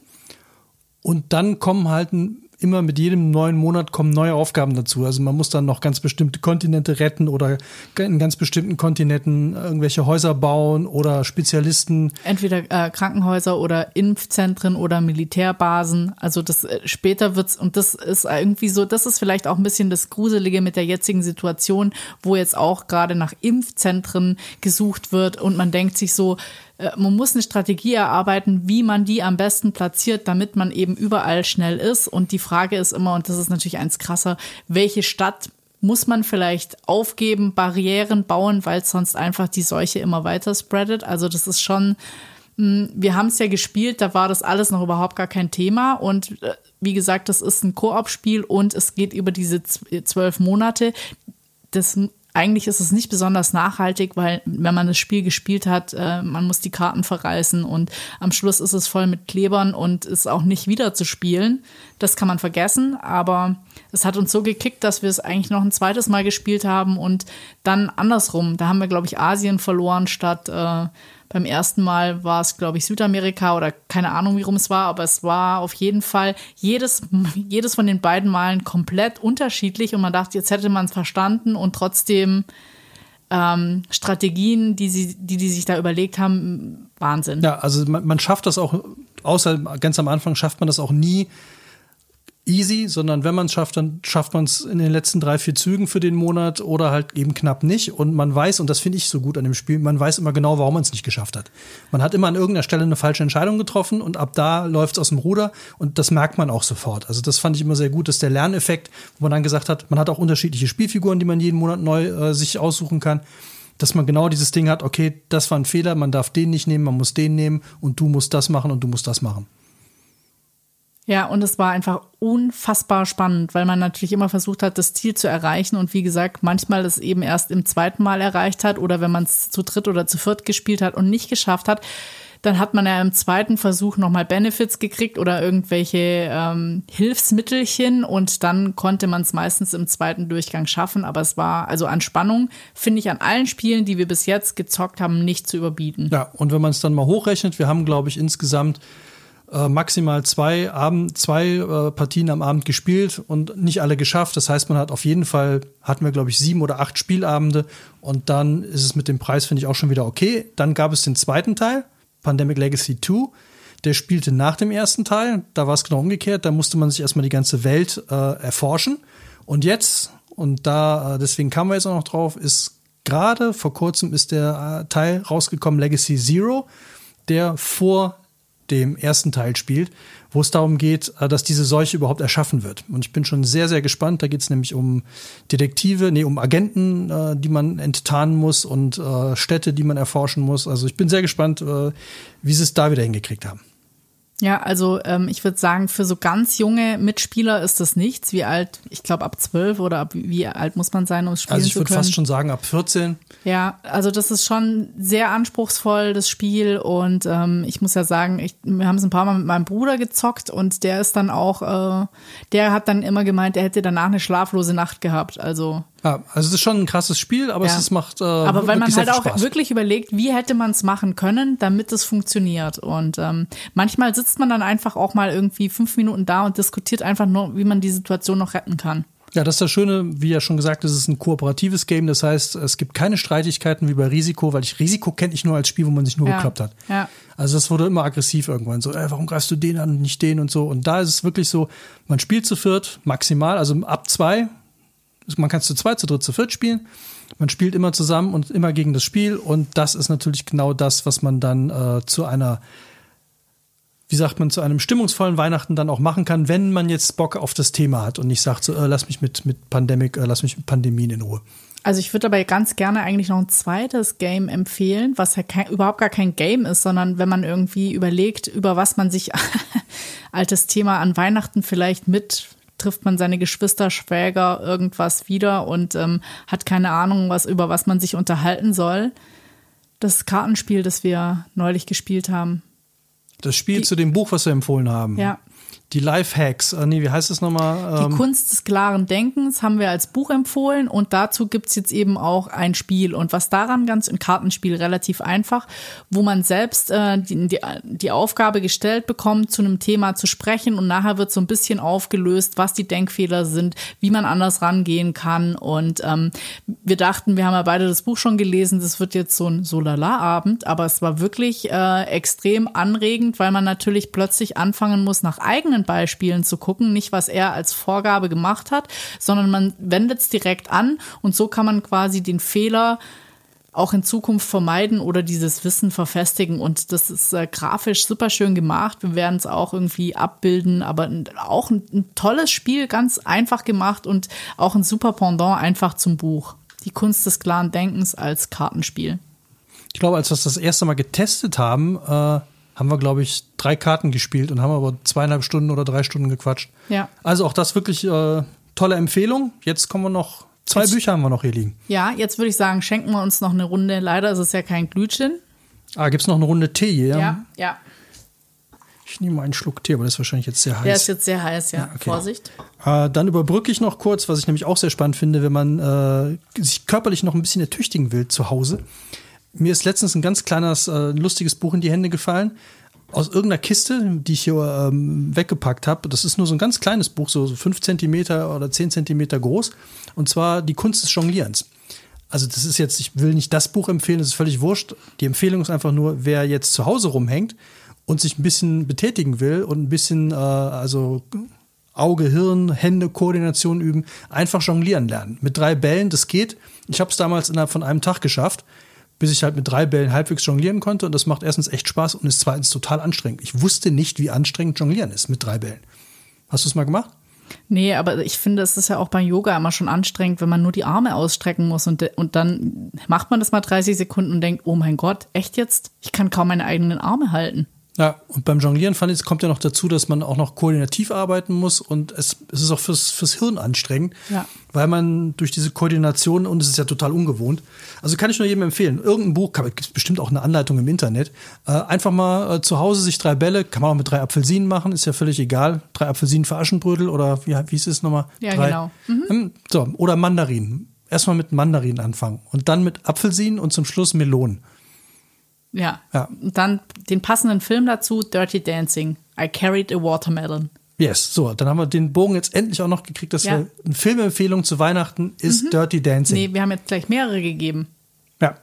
Und dann kommen halt ein immer mit jedem neuen Monat kommen neue Aufgaben dazu. Also man muss dann noch ganz bestimmte Kontinente retten oder in ganz bestimmten Kontinenten irgendwelche Häuser bauen oder Spezialisten. Entweder äh, Krankenhäuser oder Impfzentren oder Militärbasen. Also das äh, später wird's und das ist irgendwie so, das ist vielleicht auch ein bisschen das Gruselige mit der jetzigen Situation, wo jetzt auch gerade nach Impfzentren gesucht wird und man denkt sich so, man muss eine Strategie erarbeiten, wie man die am besten platziert, damit man eben überall schnell ist. Und die Frage ist immer, und das ist natürlich eins krasser, welche Stadt muss man vielleicht aufgeben, Barrieren bauen, weil sonst einfach die Seuche immer weiter spreadet. Also das ist schon, hm, wir haben es ja gespielt, da war das alles noch überhaupt gar kein Thema. Und äh, wie gesagt, das ist ein Koop-Spiel und es geht über diese zwölf Monate. Das eigentlich ist es nicht besonders nachhaltig, weil wenn man das Spiel gespielt hat, äh, man muss die Karten verreißen und am Schluss ist es voll mit Klebern und ist auch nicht wieder zu spielen. Das kann man vergessen, aber es hat uns so gekickt, dass wir es eigentlich noch ein zweites Mal gespielt haben und dann andersrum. Da haben wir, glaube ich, Asien verloren statt äh, beim ersten Mal war es, glaube ich, Südamerika oder keine Ahnung, wie rum es war, aber es war auf jeden Fall jedes, jedes von den beiden Malen komplett unterschiedlich und man dachte, jetzt hätte man es verstanden und trotzdem ähm, Strategien, die sie, die, die sich da überlegt haben, Wahnsinn. Ja, also man, man schafft das auch, außer ganz am Anfang schafft man das auch nie, easy, sondern wenn man es schafft, dann schafft man es in den letzten drei, vier Zügen für den Monat oder halt eben knapp nicht. Und man weiß, und das finde ich so gut an dem Spiel, man weiß immer genau, warum man es nicht geschafft hat. Man hat immer an irgendeiner Stelle eine falsche Entscheidung getroffen und ab da läuft es aus dem Ruder und das merkt man auch sofort. Also das fand ich immer sehr gut, dass der Lerneffekt, wo man dann gesagt hat, man hat auch unterschiedliche Spielfiguren, die man jeden Monat neu äh, sich aussuchen kann dass man genau dieses Ding hat, okay, das war ein Fehler, man darf den nicht nehmen, man muss den nehmen und du musst das machen und du musst das machen. Ja, und es war einfach unfassbar spannend, weil man natürlich immer versucht hat, das Ziel zu erreichen und wie gesagt, manchmal es eben erst im zweiten Mal erreicht hat oder wenn man es zu dritt oder zu viert gespielt hat und nicht geschafft hat, dann hat man ja im zweiten Versuch nochmal Benefits gekriegt oder irgendwelche ähm, Hilfsmittelchen und dann konnte man es meistens im zweiten Durchgang schaffen. Aber es war also an Spannung, finde ich, an allen Spielen, die wir bis jetzt gezockt haben, nicht zu überbieten. Ja, und wenn man es dann mal hochrechnet, wir haben, glaube ich, insgesamt äh, maximal zwei, Abend, zwei äh, Partien am Abend gespielt und nicht alle geschafft. Das heißt, man hat auf jeden Fall, hatten wir, glaube ich, sieben oder acht Spielabende und dann ist es mit dem Preis, finde ich, auch schon wieder okay. Dann gab es den zweiten Teil, Pandemic Legacy 2. Der spielte nach dem ersten Teil. Da war es genau umgekehrt. Da musste man sich erstmal die ganze Welt äh, erforschen. Und jetzt, und da, äh, deswegen kamen wir jetzt auch noch drauf, ist gerade vor kurzem ist der äh, Teil rausgekommen, Legacy Zero, der vor dem ersten Teil spielt, wo es darum geht, äh, dass diese Seuche überhaupt erschaffen wird. Und ich bin schon sehr, sehr gespannt. Da geht es nämlich um Detektive, nee, um Agenten, äh, die man enttarnen muss und äh, Städte, die man erforschen muss. Also ich bin sehr gespannt, äh, wie sie es da wieder hingekriegt haben. Ja, also ähm, ich würde sagen, für so ganz junge Mitspieler ist das nichts. Wie alt, ich glaube ab zwölf oder ab wie alt muss man sein, um es spielen also zu können? Also ich würde fast schon sagen ab 14. Ja, also das ist schon sehr anspruchsvoll, das Spiel. Und ähm, ich muss ja sagen, ich, wir haben es ein paar Mal mit meinem Bruder gezockt und der ist dann auch, äh, der hat dann immer gemeint, er hätte danach eine schlaflose Nacht gehabt. Also ja, also es ist schon ein krasses Spiel, aber ja. es macht. Äh, aber weil man halt auch Spaß. wirklich überlegt, wie hätte man es machen können, damit es funktioniert. Und ähm, manchmal sitzt man dann einfach auch mal irgendwie fünf Minuten da und diskutiert einfach nur, wie man die Situation noch retten kann. Ja, das ist das Schöne, wie ja schon gesagt, es ist ein kooperatives Game. Das heißt, es gibt keine Streitigkeiten wie bei Risiko, weil ich Risiko kenne ich nur als Spiel, wo man sich nur ja. gekloppt hat. Ja. Also das wurde immer aggressiv irgendwann. So, ey, warum greifst du den an und nicht den und so. Und da ist es wirklich so, man spielt zu viert maximal, also ab zwei man kann es zu zweit, zu dritt, zu viert spielen. Man spielt immer zusammen und immer gegen das Spiel. Und das ist natürlich genau das, was man dann äh, zu einer, wie sagt man, zu einem stimmungsvollen Weihnachten dann auch machen kann, wenn man jetzt Bock auf das Thema hat und nicht sagt, so, äh, lass mich mit, mit Pandemic, äh, lass mich mit Pandemien in Ruhe. Also ich würde aber ganz gerne eigentlich noch ein zweites Game empfehlen, was ja kein, überhaupt gar kein Game ist, sondern wenn man irgendwie überlegt, über was man sich altes Thema an Weihnachten vielleicht mit trifft man seine Geschwister, Schwäger, irgendwas wieder und ähm, hat keine Ahnung, was über was man sich unterhalten soll. Das Kartenspiel, das wir neulich gespielt haben. Das Spiel Die, zu dem Buch, was wir empfohlen haben. Ja, die Lifehacks, äh, nee, wie heißt es nochmal? Ähm die Kunst des klaren Denkens haben wir als Buch empfohlen und dazu gibt's jetzt eben auch ein Spiel. Und was daran ganz ein Kartenspiel relativ einfach, wo man selbst äh, die, die, die Aufgabe gestellt bekommt, zu einem Thema zu sprechen und nachher wird so ein bisschen aufgelöst, was die Denkfehler sind, wie man anders rangehen kann. Und ähm, wir dachten, wir haben ja beide das Buch schon gelesen, das wird jetzt so ein Solala-Abend, aber es war wirklich äh, extrem anregend, weil man natürlich plötzlich anfangen muss, nach eigenen Beispielen zu gucken, nicht was er als Vorgabe gemacht hat, sondern man wendet es direkt an und so kann man quasi den Fehler auch in Zukunft vermeiden oder dieses Wissen verfestigen. Und das ist äh, grafisch super schön gemacht. Wir werden es auch irgendwie abbilden, aber auch ein, ein, tolles Spiel, ganz einfach gemacht und auch ein super Pendant einfach zum Buch. Die Kunst des klaren Denkens als Kartenspiel. Ich glaube, als wir es das erste Mal getestet haben, äh, haben wir, glaube ich, drei Karten gespielt und haben aber zweieinhalb Stunden oder drei Stunden gequatscht. Ja. Also auch das wirklich äh, tolle Empfehlung. Jetzt kommen wir noch, zwei jetzt, Bücher haben wir noch hier liegen. Ja, jetzt würde ich sagen, schenken wir uns noch eine Runde. Leider ist es ja kein Glütchen. Ah, gibt es noch eine Runde Tee hier? Ja, ja. Ich nehme mal einen Schluck Tee, aber das ist wahrscheinlich jetzt sehr heiß. Der ist jetzt sehr heiß, ja. ja okay. Vorsicht. Äh, dann überbrücke ich noch kurz, was ich nämlich auch sehr spannend finde, wenn man äh, sich körperlich noch ein bisschen ertüchtigen will zu Hause. Mir ist letztens ein ganz kleines, äh, lustiges Buch in die Hände gefallen. Aus irgendeiner Kiste, die ich hier ähm, weggepackt habe. Das ist nur so ein ganz kleines Buch, so, so fünf Zentimeter oder zehn Zentimeter groß. Und zwar Die Kunst des Jonglierens. Also, das ist jetzt, ich will nicht das Buch empfehlen, das ist völlig wurscht. Die Empfehlung ist einfach nur, wer jetzt zu Hause rumhängt und sich ein bisschen betätigen will und ein bisschen, äh, also Auge, Hirn, Hände, Koordination üben, einfach jonglieren lernen. Mit drei Bällen, das geht. Ich habe es damals innerhalb von einem Tag geschafft bis ich halt mit drei Bällen halbwegs jonglieren konnte. Und das macht erstens echt Spaß und ist zweitens total anstrengend. Ich wusste nicht, wie anstrengend Jonglieren ist mit drei Bällen. Hast du es mal gemacht? Nee, aber ich finde, es ist ja auch beim Yoga immer schon anstrengend, wenn man nur die Arme ausstrecken muss und, und dann macht man das mal 30 Sekunden und denkt, oh mein Gott, echt jetzt? Ich kann kaum meine eigenen Arme halten. Ja, und beim Jonglieren fand ich, es kommt ja noch dazu, dass man auch noch koordinativ arbeiten muss und es, es ist auch fürs, fürs Hirn anstrengend, ja. weil man durch diese Koordination, und es ist ja total ungewohnt, also kann ich nur jedem empfehlen, irgendein Buch, gibt es bestimmt auch eine Anleitung im Internet, äh, einfach mal äh, zu Hause sich drei Bälle, kann man auch mit drei Apfelsinen machen, ist ja völlig egal, drei Apfelsinen für Aschenbrödel oder wie, wie ist es nochmal? Ja, drei, genau. Mhm. Ähm, so, oder Mandarinen. Erstmal mit Mandarinen anfangen und dann mit Apfelsinen und zum Schluss Melonen. Ja. ja. Und dann den passenden Film dazu, Dirty Dancing. I carried a watermelon. Yes, so, dann haben wir den Bogen jetzt endlich auch noch gekriegt, dass ja. wir eine Filmempfehlung zu Weihnachten ist mhm. Dirty Dancing. Nee, wir haben jetzt gleich mehrere gegeben. Ja.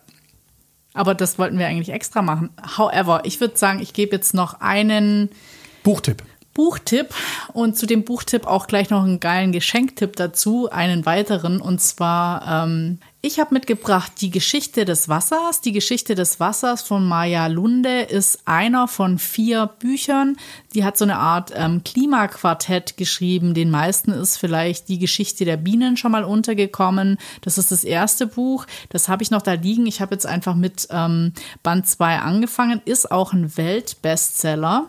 Aber das wollten wir eigentlich extra machen. However, ich würde sagen, ich gebe jetzt noch einen Buchtipp. Buchtipp und zu dem Buchtipp auch gleich noch einen geilen Geschenktipp dazu, einen weiteren. Und zwar, ähm, ich habe mitgebracht die Geschichte des Wassers. Die Geschichte des Wassers von Maya Lunde ist einer von vier Büchern. Die hat so eine Art ähm, Klimaquartett geschrieben. Den meisten ist vielleicht die Geschichte der Bienen schon mal untergekommen. Das ist das erste Buch. Das habe ich noch da liegen. Ich habe jetzt einfach mit ähm, Band 2 angefangen. Ist auch ein Weltbestseller.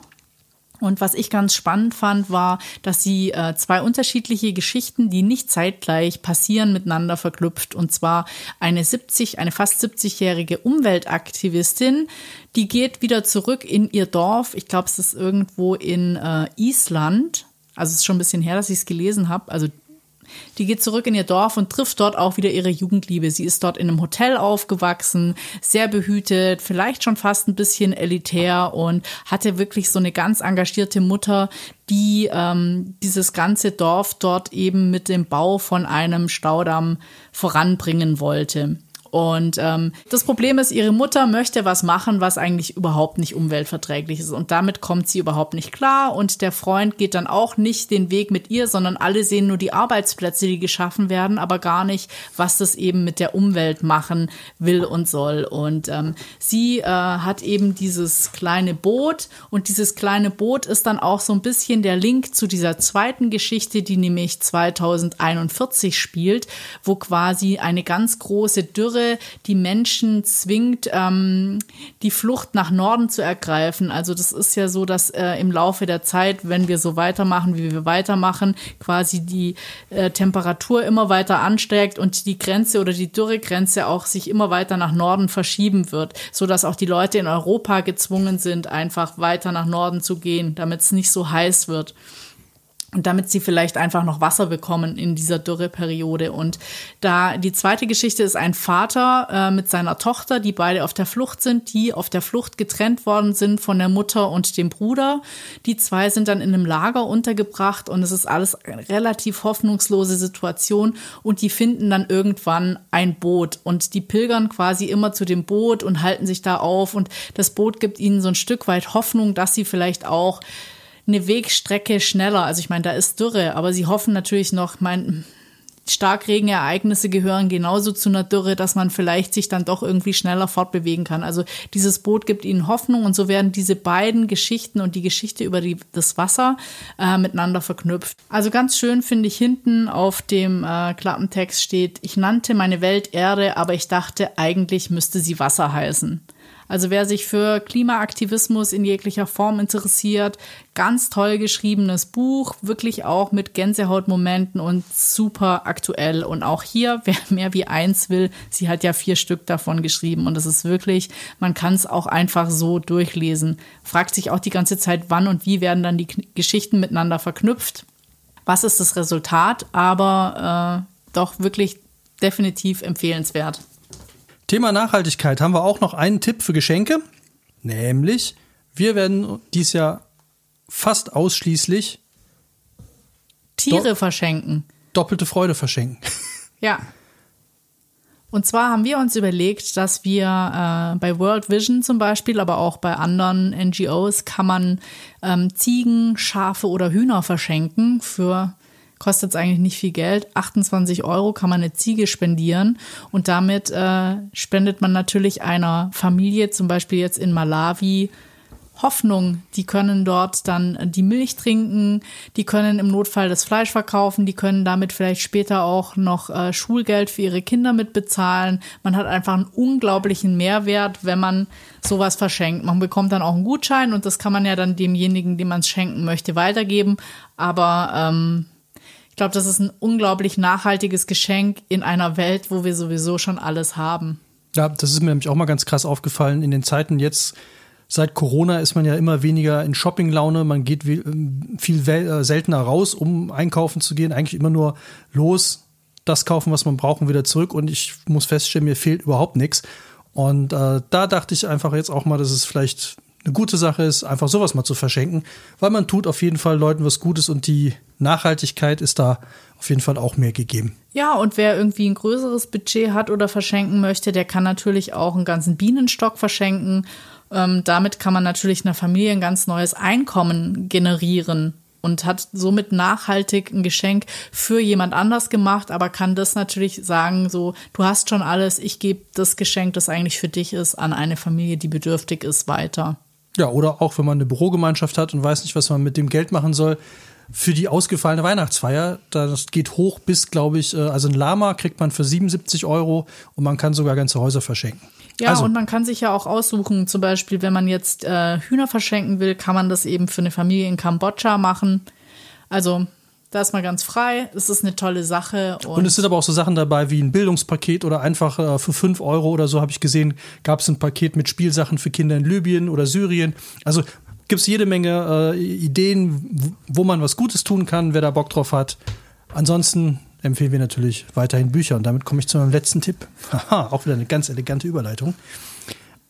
Und was ich ganz spannend fand, war, dass sie äh, zwei unterschiedliche Geschichten, die nicht zeitgleich passieren, miteinander verknüpft. Und zwar eine 70, eine fast 70-jährige Umweltaktivistin, die geht wieder zurück in ihr Dorf. Ich glaube, es ist irgendwo in äh, Island. Also es ist schon ein bisschen her, dass ich es gelesen habe. Also die geht zurück in ihr Dorf und trifft dort auch wieder ihre Jugendliebe. Sie ist dort in einem Hotel aufgewachsen, sehr behütet, vielleicht schon fast ein bisschen elitär und hatte wirklich so eine ganz engagierte Mutter, die ähm, dieses ganze Dorf dort eben mit dem Bau von einem Staudamm voranbringen wollte. Und ähm, das Problem ist, ihre Mutter möchte was machen, was eigentlich überhaupt nicht umweltverträglich ist. Und damit kommt sie überhaupt nicht klar. Und der Freund geht dann auch nicht den Weg mit ihr, sondern alle sehen nur die Arbeitsplätze, die geschaffen werden, aber gar nicht, was das eben mit der Umwelt machen will und soll. Und ähm, sie äh, hat eben dieses kleine Boot und dieses kleine Boot ist dann auch so ein bisschen der Link zu dieser zweiten Geschichte, die nämlich 2041 spielt, wo quasi eine ganz große Dürre Dürre die Menschen zwingt, ähm, die Flucht nach Norden zu ergreifen. Also das ist ja so, dass äh, im Laufe der Zeit, wenn wir so weitermachen, wie wir weitermachen, quasi die äh, Temperatur immer weiter ansteigt und die Grenze oder die Dürregrenze auch sich immer weiter nach Norden verschieben wird, so dass auch die Leute in Europa gezwungen sind, einfach weiter nach Norden zu gehen, damit es nicht so heiß wird und damit sie vielleicht einfach noch Wasser bekommen in dieser Dürreperiode. Und da die zweite Geschichte ist ein Vater äh, mit seiner Tochter, die beide auf der Flucht sind, die auf der Flucht getrennt worden sind von der Mutter und dem Bruder. Die zwei sind dann in einem Lager untergebracht und es ist alles relativ hoffnungslose Situation und die finden dann irgendwann ein Boot und die pilgern quasi immer zu dem Boot und halten sich da auf und das Boot gibt ihnen so ein Stück weit Hoffnung, dass sie vielleicht auch eine Wegstrecke schneller. Also ich meine, da ist Dürre, aber sie hoffen natürlich noch, mein Starkregenereignisse gehören genauso zu einer Dürre, dass man vielleicht sich dann doch irgendwie schneller fortbewegen kann. Also dieses Boot gibt ihnen Hoffnung und so werden diese beiden Geschichten und die Geschichte über die, das Wasser äh, miteinander verknüpft. Also ganz schön finde ich hinten auf dem äh, Klappentext steht, ich nannte meine Welt Erde, aber ich dachte, eigentlich müsste sie Wasser heißen. Also wer sich für Klimaaktivismus in jeglicher Form interessiert, ganz toll geschriebenes Buch, wirklich auch mit Gänsehautmomenten und super aktuell. Und auch hier, wer mehr wie eins will, sie hat ja vier Stück davon geschrieben und es ist wirklich, man kann es auch einfach so durchlesen. Fragt sich auch die ganze Zeit, wann und wie werden dann die Geschichten miteinander verknüpft. Was ist das Resultat? Aber äh, doch wirklich definitiv empfehlenswert. Thema Nachhaltigkeit haben wir auch noch einen Tipp für Geschenke, nämlich wir werden dies Jahr fast ausschließlich Tiere do verschenken. Doppelte Freude verschenken. Ja. Und zwar haben wir uns überlegt, dass wir äh, bei World Vision zum Beispiel, aber auch bei anderen NGOs kann man ähm, Ziegen, Schafe oder Hühner verschenken für kostet es eigentlich nicht viel Geld. 28 Euro kann man eine Ziege spendieren und damit äh, spendet man natürlich einer Familie, zum Beispiel jetzt in Malawi, Hoffnung. Die können dort dann die Milch trinken, die können im Notfall das Fleisch verkaufen, die können damit vielleicht später auch noch äh, Schulgeld für ihre Kinder mitbezahlen. Man hat einfach einen unglaublichen Mehrwert, wenn man sowas verschenkt. Man bekommt dann auch einen Gutschein und das kann man ja dann demjenigen, dem man es schenken möchte, weitergeben. Aber ähm, ich glaube, das ist ein unglaublich nachhaltiges Geschenk in einer Welt, wo wir sowieso schon alles haben. Ja, das ist mir nämlich auch mal ganz krass aufgefallen. In den Zeiten jetzt, seit Corona, ist man ja immer weniger in Shopping-Laune. Man geht viel äh, seltener raus, um einkaufen zu gehen. Eigentlich immer nur los, das kaufen, was man braucht und wieder zurück. Und ich muss feststellen, mir fehlt überhaupt nichts. Und äh, da dachte ich einfach jetzt auch mal, dass es vielleicht eine gute Sache ist, einfach sowas mal zu verschenken, weil man tut auf jeden Fall Leuten was Gutes und die Nachhaltigkeit ist da auf jeden Fall auch mehr gegeben. Ja, und wer irgendwie ein größeres Budget hat oder verschenken möchte, der kann natürlich auch einen ganzen Bienenstock verschenken. Ähm, damit kann man natürlich einer Familie ein ganz neues Einkommen generieren und hat somit nachhaltig ein Geschenk für jemand anders gemacht, aber kann das natürlich sagen, so, du hast schon alles, ich gebe das Geschenk, das eigentlich für dich ist, an eine Familie, die bedürftig ist, weiter. Ja, oder auch wenn man eine Bürogemeinschaft hat und weiß nicht, was man mit dem Geld machen soll, für die ausgefallene Weihnachtsfeier. Das geht hoch bis, glaube ich, äh, also ein Lama kriegt man für 77 Euro und man kann sogar ganze Häuser verschenken. Ja, also, und man kann sich ja auch aussuchen, zum Beispiel, wenn man jetzt äh, Hühner verschenken will, kann man das eben für eine Familie in Kambodscha machen. Also da ist man ganz frei. Es ist eine tolle Sache. Und, und, es sind aber auch so Sachen dabei wie ein Bildungspaket oder einfach äh, für 5 Euro oder so, habe ich gesehen, gab es ein Paket mit Spielsachen für Kinder in Libyen oder Syrien. Also gibt es jede Menge äh, Ideen, wo man was Gutes tun kann, wer da Bock drauf hat. Ansonsten empfehlen wir natürlich weiterhin Bücher. Und damit komme ich zu meinem letzten Tipp. Haha, auch wieder eine ganz elegante Überleitung.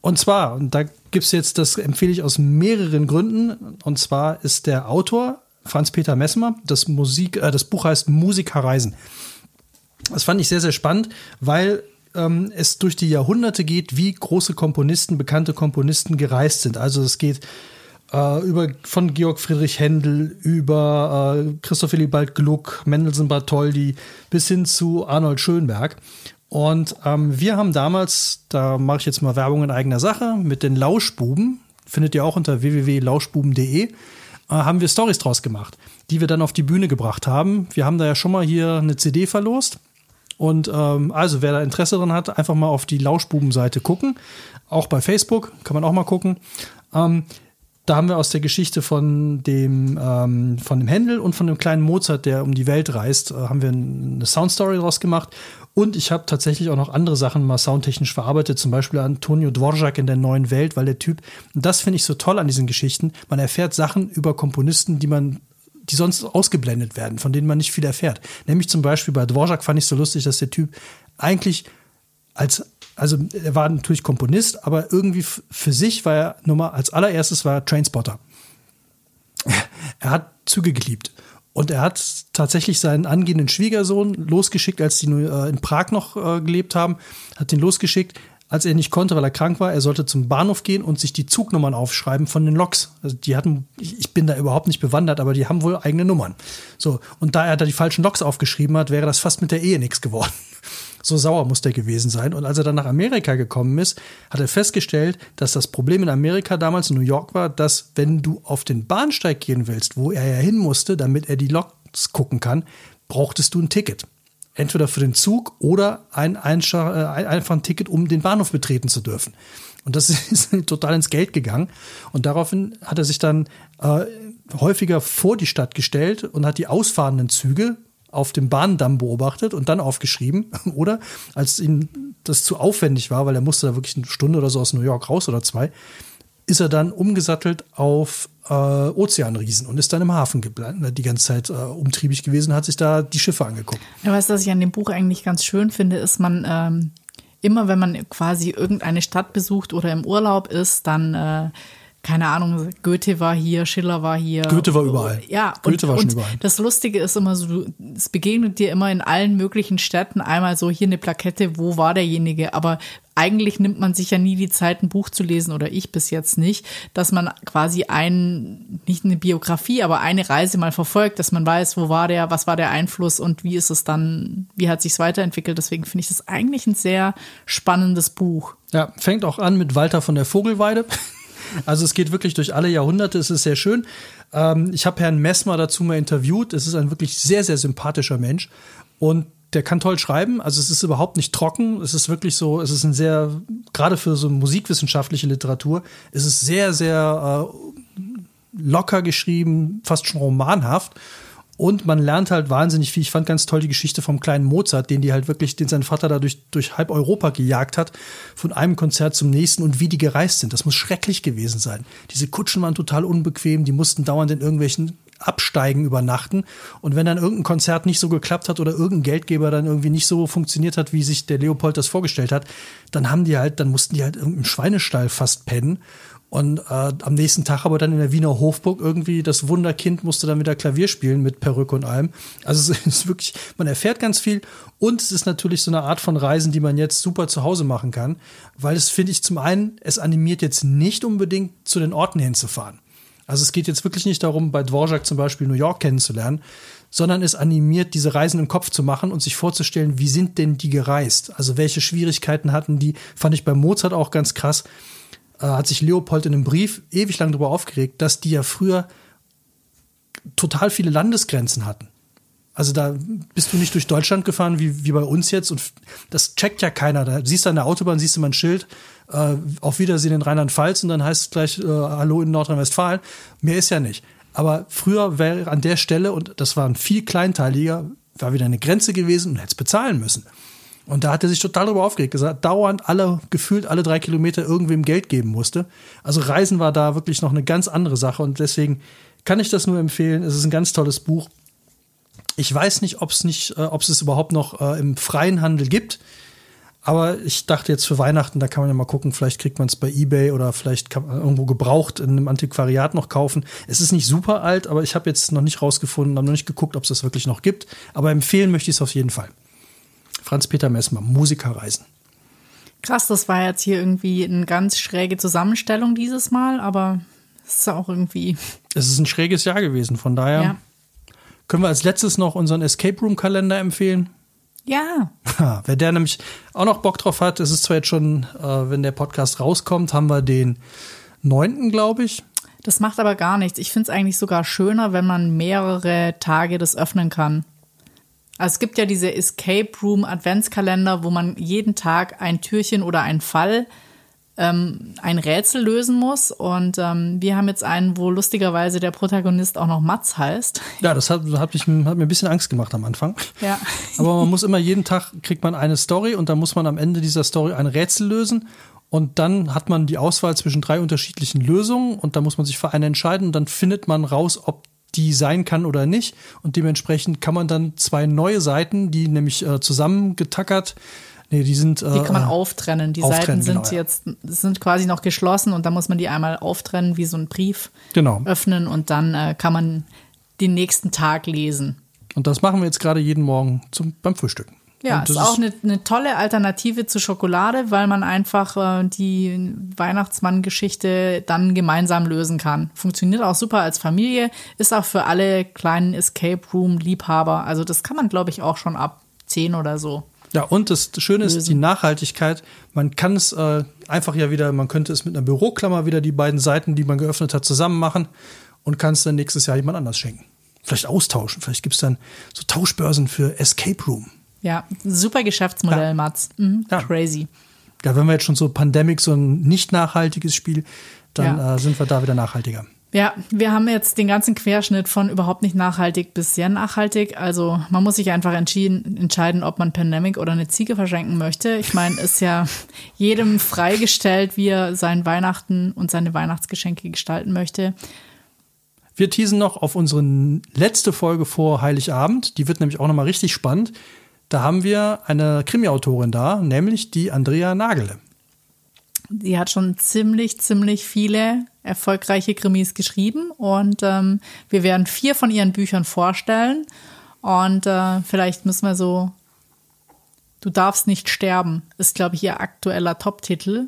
Und zwar, und da gibt es jetzt, das empfehle ich aus mehreren Gründen. Und zwar ist der Autor Franz-Peter Messmer. Das, Musik, äh, das Buch heißt Musiker reisen. Das fand ich sehr, sehr spannend, weil ähm, es durch die Jahrhunderte geht, wie große Komponisten, bekannte Komponisten gereist sind. Also es geht äh, über von Georg Friedrich Händel über äh, Christoph Willibald Gluck, Mendelssohn Bartholdy bis hin zu Arnold Schönberg. Und ähm, wir haben damals, da mache ich jetzt mal Werbung in eigener Sache, mit den Lauschbuben, findet ihr auch unter www.lauschbuben.de, äh, haben wir Stories draus gemacht, die wir dann auf die Bühne gebracht haben. Wir haben da ja schon mal hier eine CD verlost. Und ähm, also, wer da Interesse dran hat, einfach mal auf die Lauschbuben-Seite gucken. Auch bei Facebook kann man auch mal gucken. Ähm, da haben wir aus der Geschichte von dem, ähm, von dem Händel und von dem kleinen Mozart, der um die Welt reist, äh, haben wir eine Soundstory draus gemacht. Und ich habe tatsächlich auch noch andere Sachen mal soundtechnisch verarbeitet, zum Beispiel Antonio Dvorak in der neuen Welt, weil der Typ, und das finde ich so toll an diesen Geschichten, man erfährt Sachen über Komponisten, die man die sonst ausgeblendet werden, von denen man nicht viel erfährt. Nämlich zum Beispiel bei Dvorak fand ich so lustig, dass der Typ eigentlich als also er war natürlich Komponist, aber irgendwie für sich war er Nummer als allererstes war er Trainspotter. Er hat Züge geliebt. Und er hat tatsächlich seinen angehenden Schwiegersohn losgeschickt, als die äh, in Prag noch äh, gelebt haben, hat ihn losgeschickt, als er nicht konnte, weil er krank war. Er sollte zum Bahnhof gehen und sich die Zugnummern aufschreiben von den Loks. Also die hatten, ich bin da überhaupt nicht bewandert, aber die haben wohl eigene Nummern. So. Und da er da die falschen Loks aufgeschrieben hat, wäre das fast mit der Ehe nichts geworden. So sauer muss der gewesen sein. Und als er dann nach Amerika gekommen ist, hat er festgestellt, dass das Problem in Amerika damals in New York war, dass wenn du auf den Bahnsteig gehen willst, wo er ja hin musste, damit er die Loks gucken kann, brauchtest du ein Ticket. Entweder für den Zug oder ein, äh, einfach ein Ticket, um den Bahnhof betreten zu dürfen. Und das ist total ins Geld gegangen. Und daraufhin hat er sich dann äh, häufiger vor die Stadt gestellt und hat die ausfahrenden Züge auf dem Bahndamm beobachtet und dann aufgeschrieben. Oder als ihm das zu aufwendig war, weil er musste da wirklich eine Stunde oder so aus New York raus oder zwei, ist er dann umgesattelt auf äh, Ozeanriesen und ist dann im Hafen gebleibt, die ganze Zeit äh, umtriebig gewesen, hat sich da die Schiffe angeguckt. Ja, was ich an dem Buch eigentlich ganz schön finde, ist man ähm, immer, wenn man quasi irgendeine Stadt besucht oder im Urlaub ist, dann äh, keine Ahnung, Goethe war hier, Schiller war hier. Goethe war überall. Ja, Goethe und, war schon und überall. Das Lustige ist immer so, es begegnet dir immer in allen möglichen Städten einmal so hier eine Plakette, wo war derjenige, aber eigentlich nimmt man sich ja nie die Zeit, ein Buch zu lesen, oder ich bis jetzt nicht, dass man quasi ein, nicht eine Biografie, aber eine Reise mal verfolgt, dass man weiß, wo war der, was war der Einfluss und wie ist es dann, wie hat sich's weiterentwickelt. Deswegen finde ich das eigentlich ein sehr spannendes Buch. Ja, fängt auch an mit Walter von der Vogelweide. Also es geht wirklich durch alle Jahrhunderte, es ist sehr schön. Ähm, ich habe Herrn Messmer dazu mal interviewt. Es ist ein wirklich sehr, sehr sympathischer Mensch. Und der kann toll schreiben, also es ist überhaupt nicht trocken. Es ist wirklich so, es ist ein sehr, gerade für so musikwissenschaftliche Literatur, es ist sehr, sehr äh, locker geschrieben, fast schon romanhaft. Und man lernt halt wahnsinnig viel. Ich fand ganz toll die Geschichte vom kleinen Mozart, den die halt wirklich, den sein Vater da durch, durch halb Europa gejagt hat, von einem Konzert zum nächsten und wie die gereist sind. Das muss schrecklich gewesen sein. Diese Kutschen waren total unbequem, die mussten dauernd in irgendwelchen Absteigen übernachten. Und wenn dann irgendein Konzert nicht so geklappt hat oder irgendein Geldgeber dann irgendwie nicht so funktioniert hat, wie sich der Leopold das vorgestellt hat, dann haben die halt, dann mussten die halt im Schweinestall fast pennen. Und äh, am nächsten Tag aber dann in der Wiener Hofburg irgendwie das Wunderkind musste dann wieder Klavier spielen mit Perücke und allem. Also es ist wirklich, man erfährt ganz viel und es ist natürlich so eine Art von Reisen, die man jetzt super zu Hause machen kann, weil es finde ich zum einen, es animiert jetzt nicht unbedingt zu den Orten hinzufahren. Also es geht jetzt wirklich nicht darum, bei Dvorak zum Beispiel New York kennenzulernen, sondern es animiert, diese Reisen im Kopf zu machen und sich vorzustellen, wie sind denn die gereist? Also welche Schwierigkeiten hatten die? Fand ich bei Mozart auch ganz krass äh, hat sich Leopold in einem Brief ewig lang darüber aufgeregt, dass die ja früher total viele Landesgrenzen hatten. Also da bist du nicht durch Deutschland gefahren wie, wie bei uns jetzt und das checkt ja keiner. Da siehst du an der Autobahn, siehst du mal ein Schild, äh, auf Wiedersehen in Rheinland-Pfalz und dann heißt es gleich äh, Hallo in Nordrhein-Westfalen. Mehr ist ja nicht. Aber früher wäre an der Stelle, und das war ein viel kleinteiliger, war wieder eine Grenze gewesen und hätte es bezahlen müssen. Und da hat er sich total darüber aufgeregt, gesagt, dauernd alle, gefühlt alle drei Kilometer irgendwem Geld geben musste. Also Reisen war da wirklich noch eine ganz andere Sache und deswegen kann ich das nur empfehlen. Es ist ein ganz tolles Buch. Ich weiß nicht, ob es nicht, äh, ob es es überhaupt noch äh, im freien Handel gibt. Aber ich dachte jetzt für Weihnachten, da kann man ja mal gucken, vielleicht kriegt man es bei eBay oder vielleicht kann man irgendwo gebraucht in einem Antiquariat noch kaufen. Es ist nicht super alt, aber ich habe jetzt noch nicht rausgefunden, habe noch nicht geguckt, ob es das wirklich noch gibt. Aber empfehlen möchte ich es auf jeden Fall. Franz-Peter Messmer, Musikerreisen. Krass, das war jetzt hier irgendwie eine ganz schräge Zusammenstellung dieses Mal, aber es ist auch irgendwie. Es ist ein schräges Jahr gewesen, von daher Ja. können wir als letztes noch unseren Escape Room Kalender empfehlen. Ja, wer der nämlich auch noch Bock drauf hat, es ist zwar jetzt schon, äh, wenn der Podcast rauskommt, haben wir den 9. glaube ich. das macht aber gar nichts. Ich finde es eigentlich sogar schöner, wenn man mehrere Tage das öffnen kann. Also es gibt ja diese Escape Room Adventskalender, wo man jeden Tag ein Türchen oder einen Fall ähm, ein Rätsel lösen muss. Und ähm, wir haben jetzt einen, wo lustigerweise der Protagonist auch noch Mats heißt. Ja, das hat, hat, mich, hat mir ein bisschen Angst gemacht am Anfang. Ja. Aber man muss immer jeden Tag kriegt man eine Story und dann muss man am Ende dieser Story ein Rätsel lösen. Und dann hat man die Auswahl zwischen drei unterschiedlichen Lösungen und da muss man sich für eine entscheiden und dann findet man raus, ob die sein kann oder nicht. Und dementsprechend kann man dann zwei neue Seiten, die nämlich äh, zusammengetackert Nee, die sind. Die kann man äh, auftrennen. Die auftrennen, Seiten sind genau, jetzt sind quasi noch geschlossen und da muss man die einmal auftrennen, wie so ein Brief Genau. öffnen und dann äh, kann man den nächsten Tag lesen. Und das machen wir jetzt gerade jeden Morgen zum, beim Frühstücken. Ja, und ist das auch eine, eine tolle Alternative zu Schokolade, weil man einfach äh, die Weihnachtsmann-Geschichte dann gemeinsam lösen kann. Funktioniert auch super als Familie, ist auch für alle kleinen Escape Room-Liebhaber. Also das kann man, glaube ich, auch schon ab 10 oder so. Ja, und das Schöne ist Lösen. die Nachhaltigkeit. Man kann es äh, einfach ja wieder, man könnte es mit einer Büroklammer wieder die beiden Seiten, die man geöffnet hat, zusammen machen und kann es dann nächstes Jahr jemand anders schenken. Vielleicht austauschen. Vielleicht gibt es dann so Tauschbörsen für Escape Room. Ja, super Geschäftsmodell, Ja. Mats. Mhm, Ja. Crazy. Ja, wenn wir jetzt schon so Pandemic, so ein nicht nachhaltiges Spiel, dann Ja. äh, sind wir da wieder nachhaltiger. Ja, wir haben jetzt den ganzen Querschnitt von überhaupt nicht nachhaltig bis sehr nachhaltig. Also man muss sich einfach entschieden, entscheiden, ob man Pandemic oder eine Ziege verschenken möchte. Ich meine, ist ja jedem freigestellt, wie er sein Weihnachten und seine Weihnachtsgeschenke gestalten möchte. Wir teasen noch auf unsere letzte Folge vor Heiligabend. Die wird nämlich auch nochmal richtig spannend. Da haben wir eine Krimi-Autorin da, nämlich die Andrea Nagele. Sie hat schon ziemlich, ziemlich viele erfolgreiche Krimis geschrieben und ähm, wir werden vier von ihren Büchern vorstellen. Und äh, vielleicht müssen wir so Du darfst nicht sterben, ist, glaube ich, ihr aktueller Top-Titel,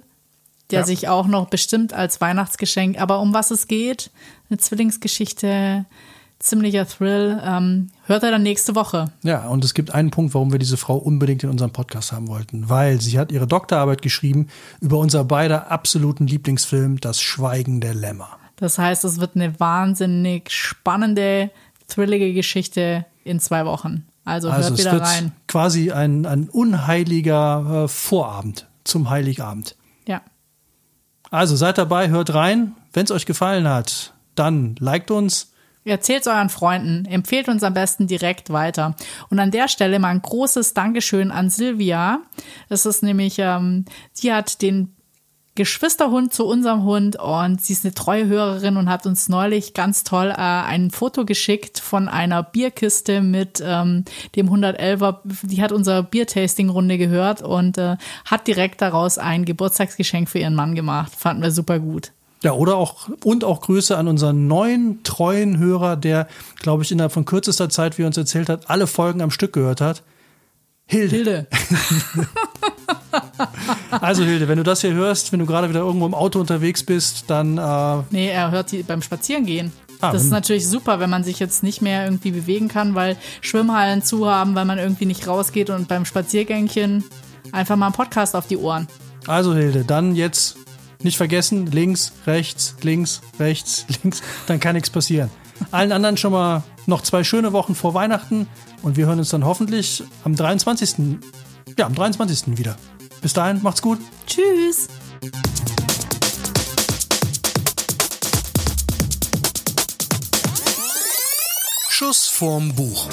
der Ja. sich auch noch bestimmt als Weihnachtsgeschenk, aber um was es geht, eine Zwillingsgeschichte, ziemlicher Thrill, ähm, hört er dann nächste Woche. Ja, und es gibt einen Punkt, warum wir diese Frau unbedingt in unserem Podcast haben wollten. Weil sie hat ihre Doktorarbeit geschrieben über unser beider absoluten Lieblingsfilm, Das Schweigen der Lämmer. Das heißt, es wird eine wahnsinnig spannende, thrillige Geschichte in zwei Wochen. Also, Also hört es wieder wird rein. quasi ein, ein unheiliger äh, Vorabend zum Heiligabend. Ja. Also seid dabei, hört rein. Wenn es euch gefallen hat, dann liked uns. Erzählt euren Freunden, empfehlt uns am besten direkt weiter. Und an der Stelle mal ein großes Dankeschön an Silvia. Das ist nämlich, ähm, sie hat den Geschwisterhund zu unserem Hund und sie ist eine treue Hörerin und hat uns neulich ganz toll äh, ein Foto geschickt von einer Bierkiste mit ähm, dem 111er. Die hat unsere Biertasting-Runde gehört und äh, hat direkt daraus ein Geburtstagsgeschenk für ihren Mann gemacht. Fanden wir super gut. Ja, oder auch, und auch Grüße an unseren neuen, treuen Hörer, der, glaube ich, innerhalb von kürzester Zeit, wie er uns erzählt hat, alle Folgen am Stück gehört hat. Hilde. Hilde. Also Hilde, wenn du das hier hörst, wenn du gerade wieder irgendwo im Auto unterwegs bist, dann äh, Nee, er hört die beim Spazierengehen. Ah, das ist natürlich super, wenn man sich jetzt nicht mehr irgendwie bewegen kann, weil Schwimmhallen zu haben, weil man irgendwie nicht rausgeht und beim Spaziergängchen einfach mal einen Podcast auf die Ohren. Also Hilde, dann jetzt nicht vergessen, links, rechts, links, rechts, links, dann kann nichts passieren. Allen anderen schon mal noch zwei schöne Wochen vor Weihnachten und wir hören uns dann hoffentlich am 23. Ja, am 23. wieder. Bis dahin, macht's gut. Tschüss! Schuss vorm Buch.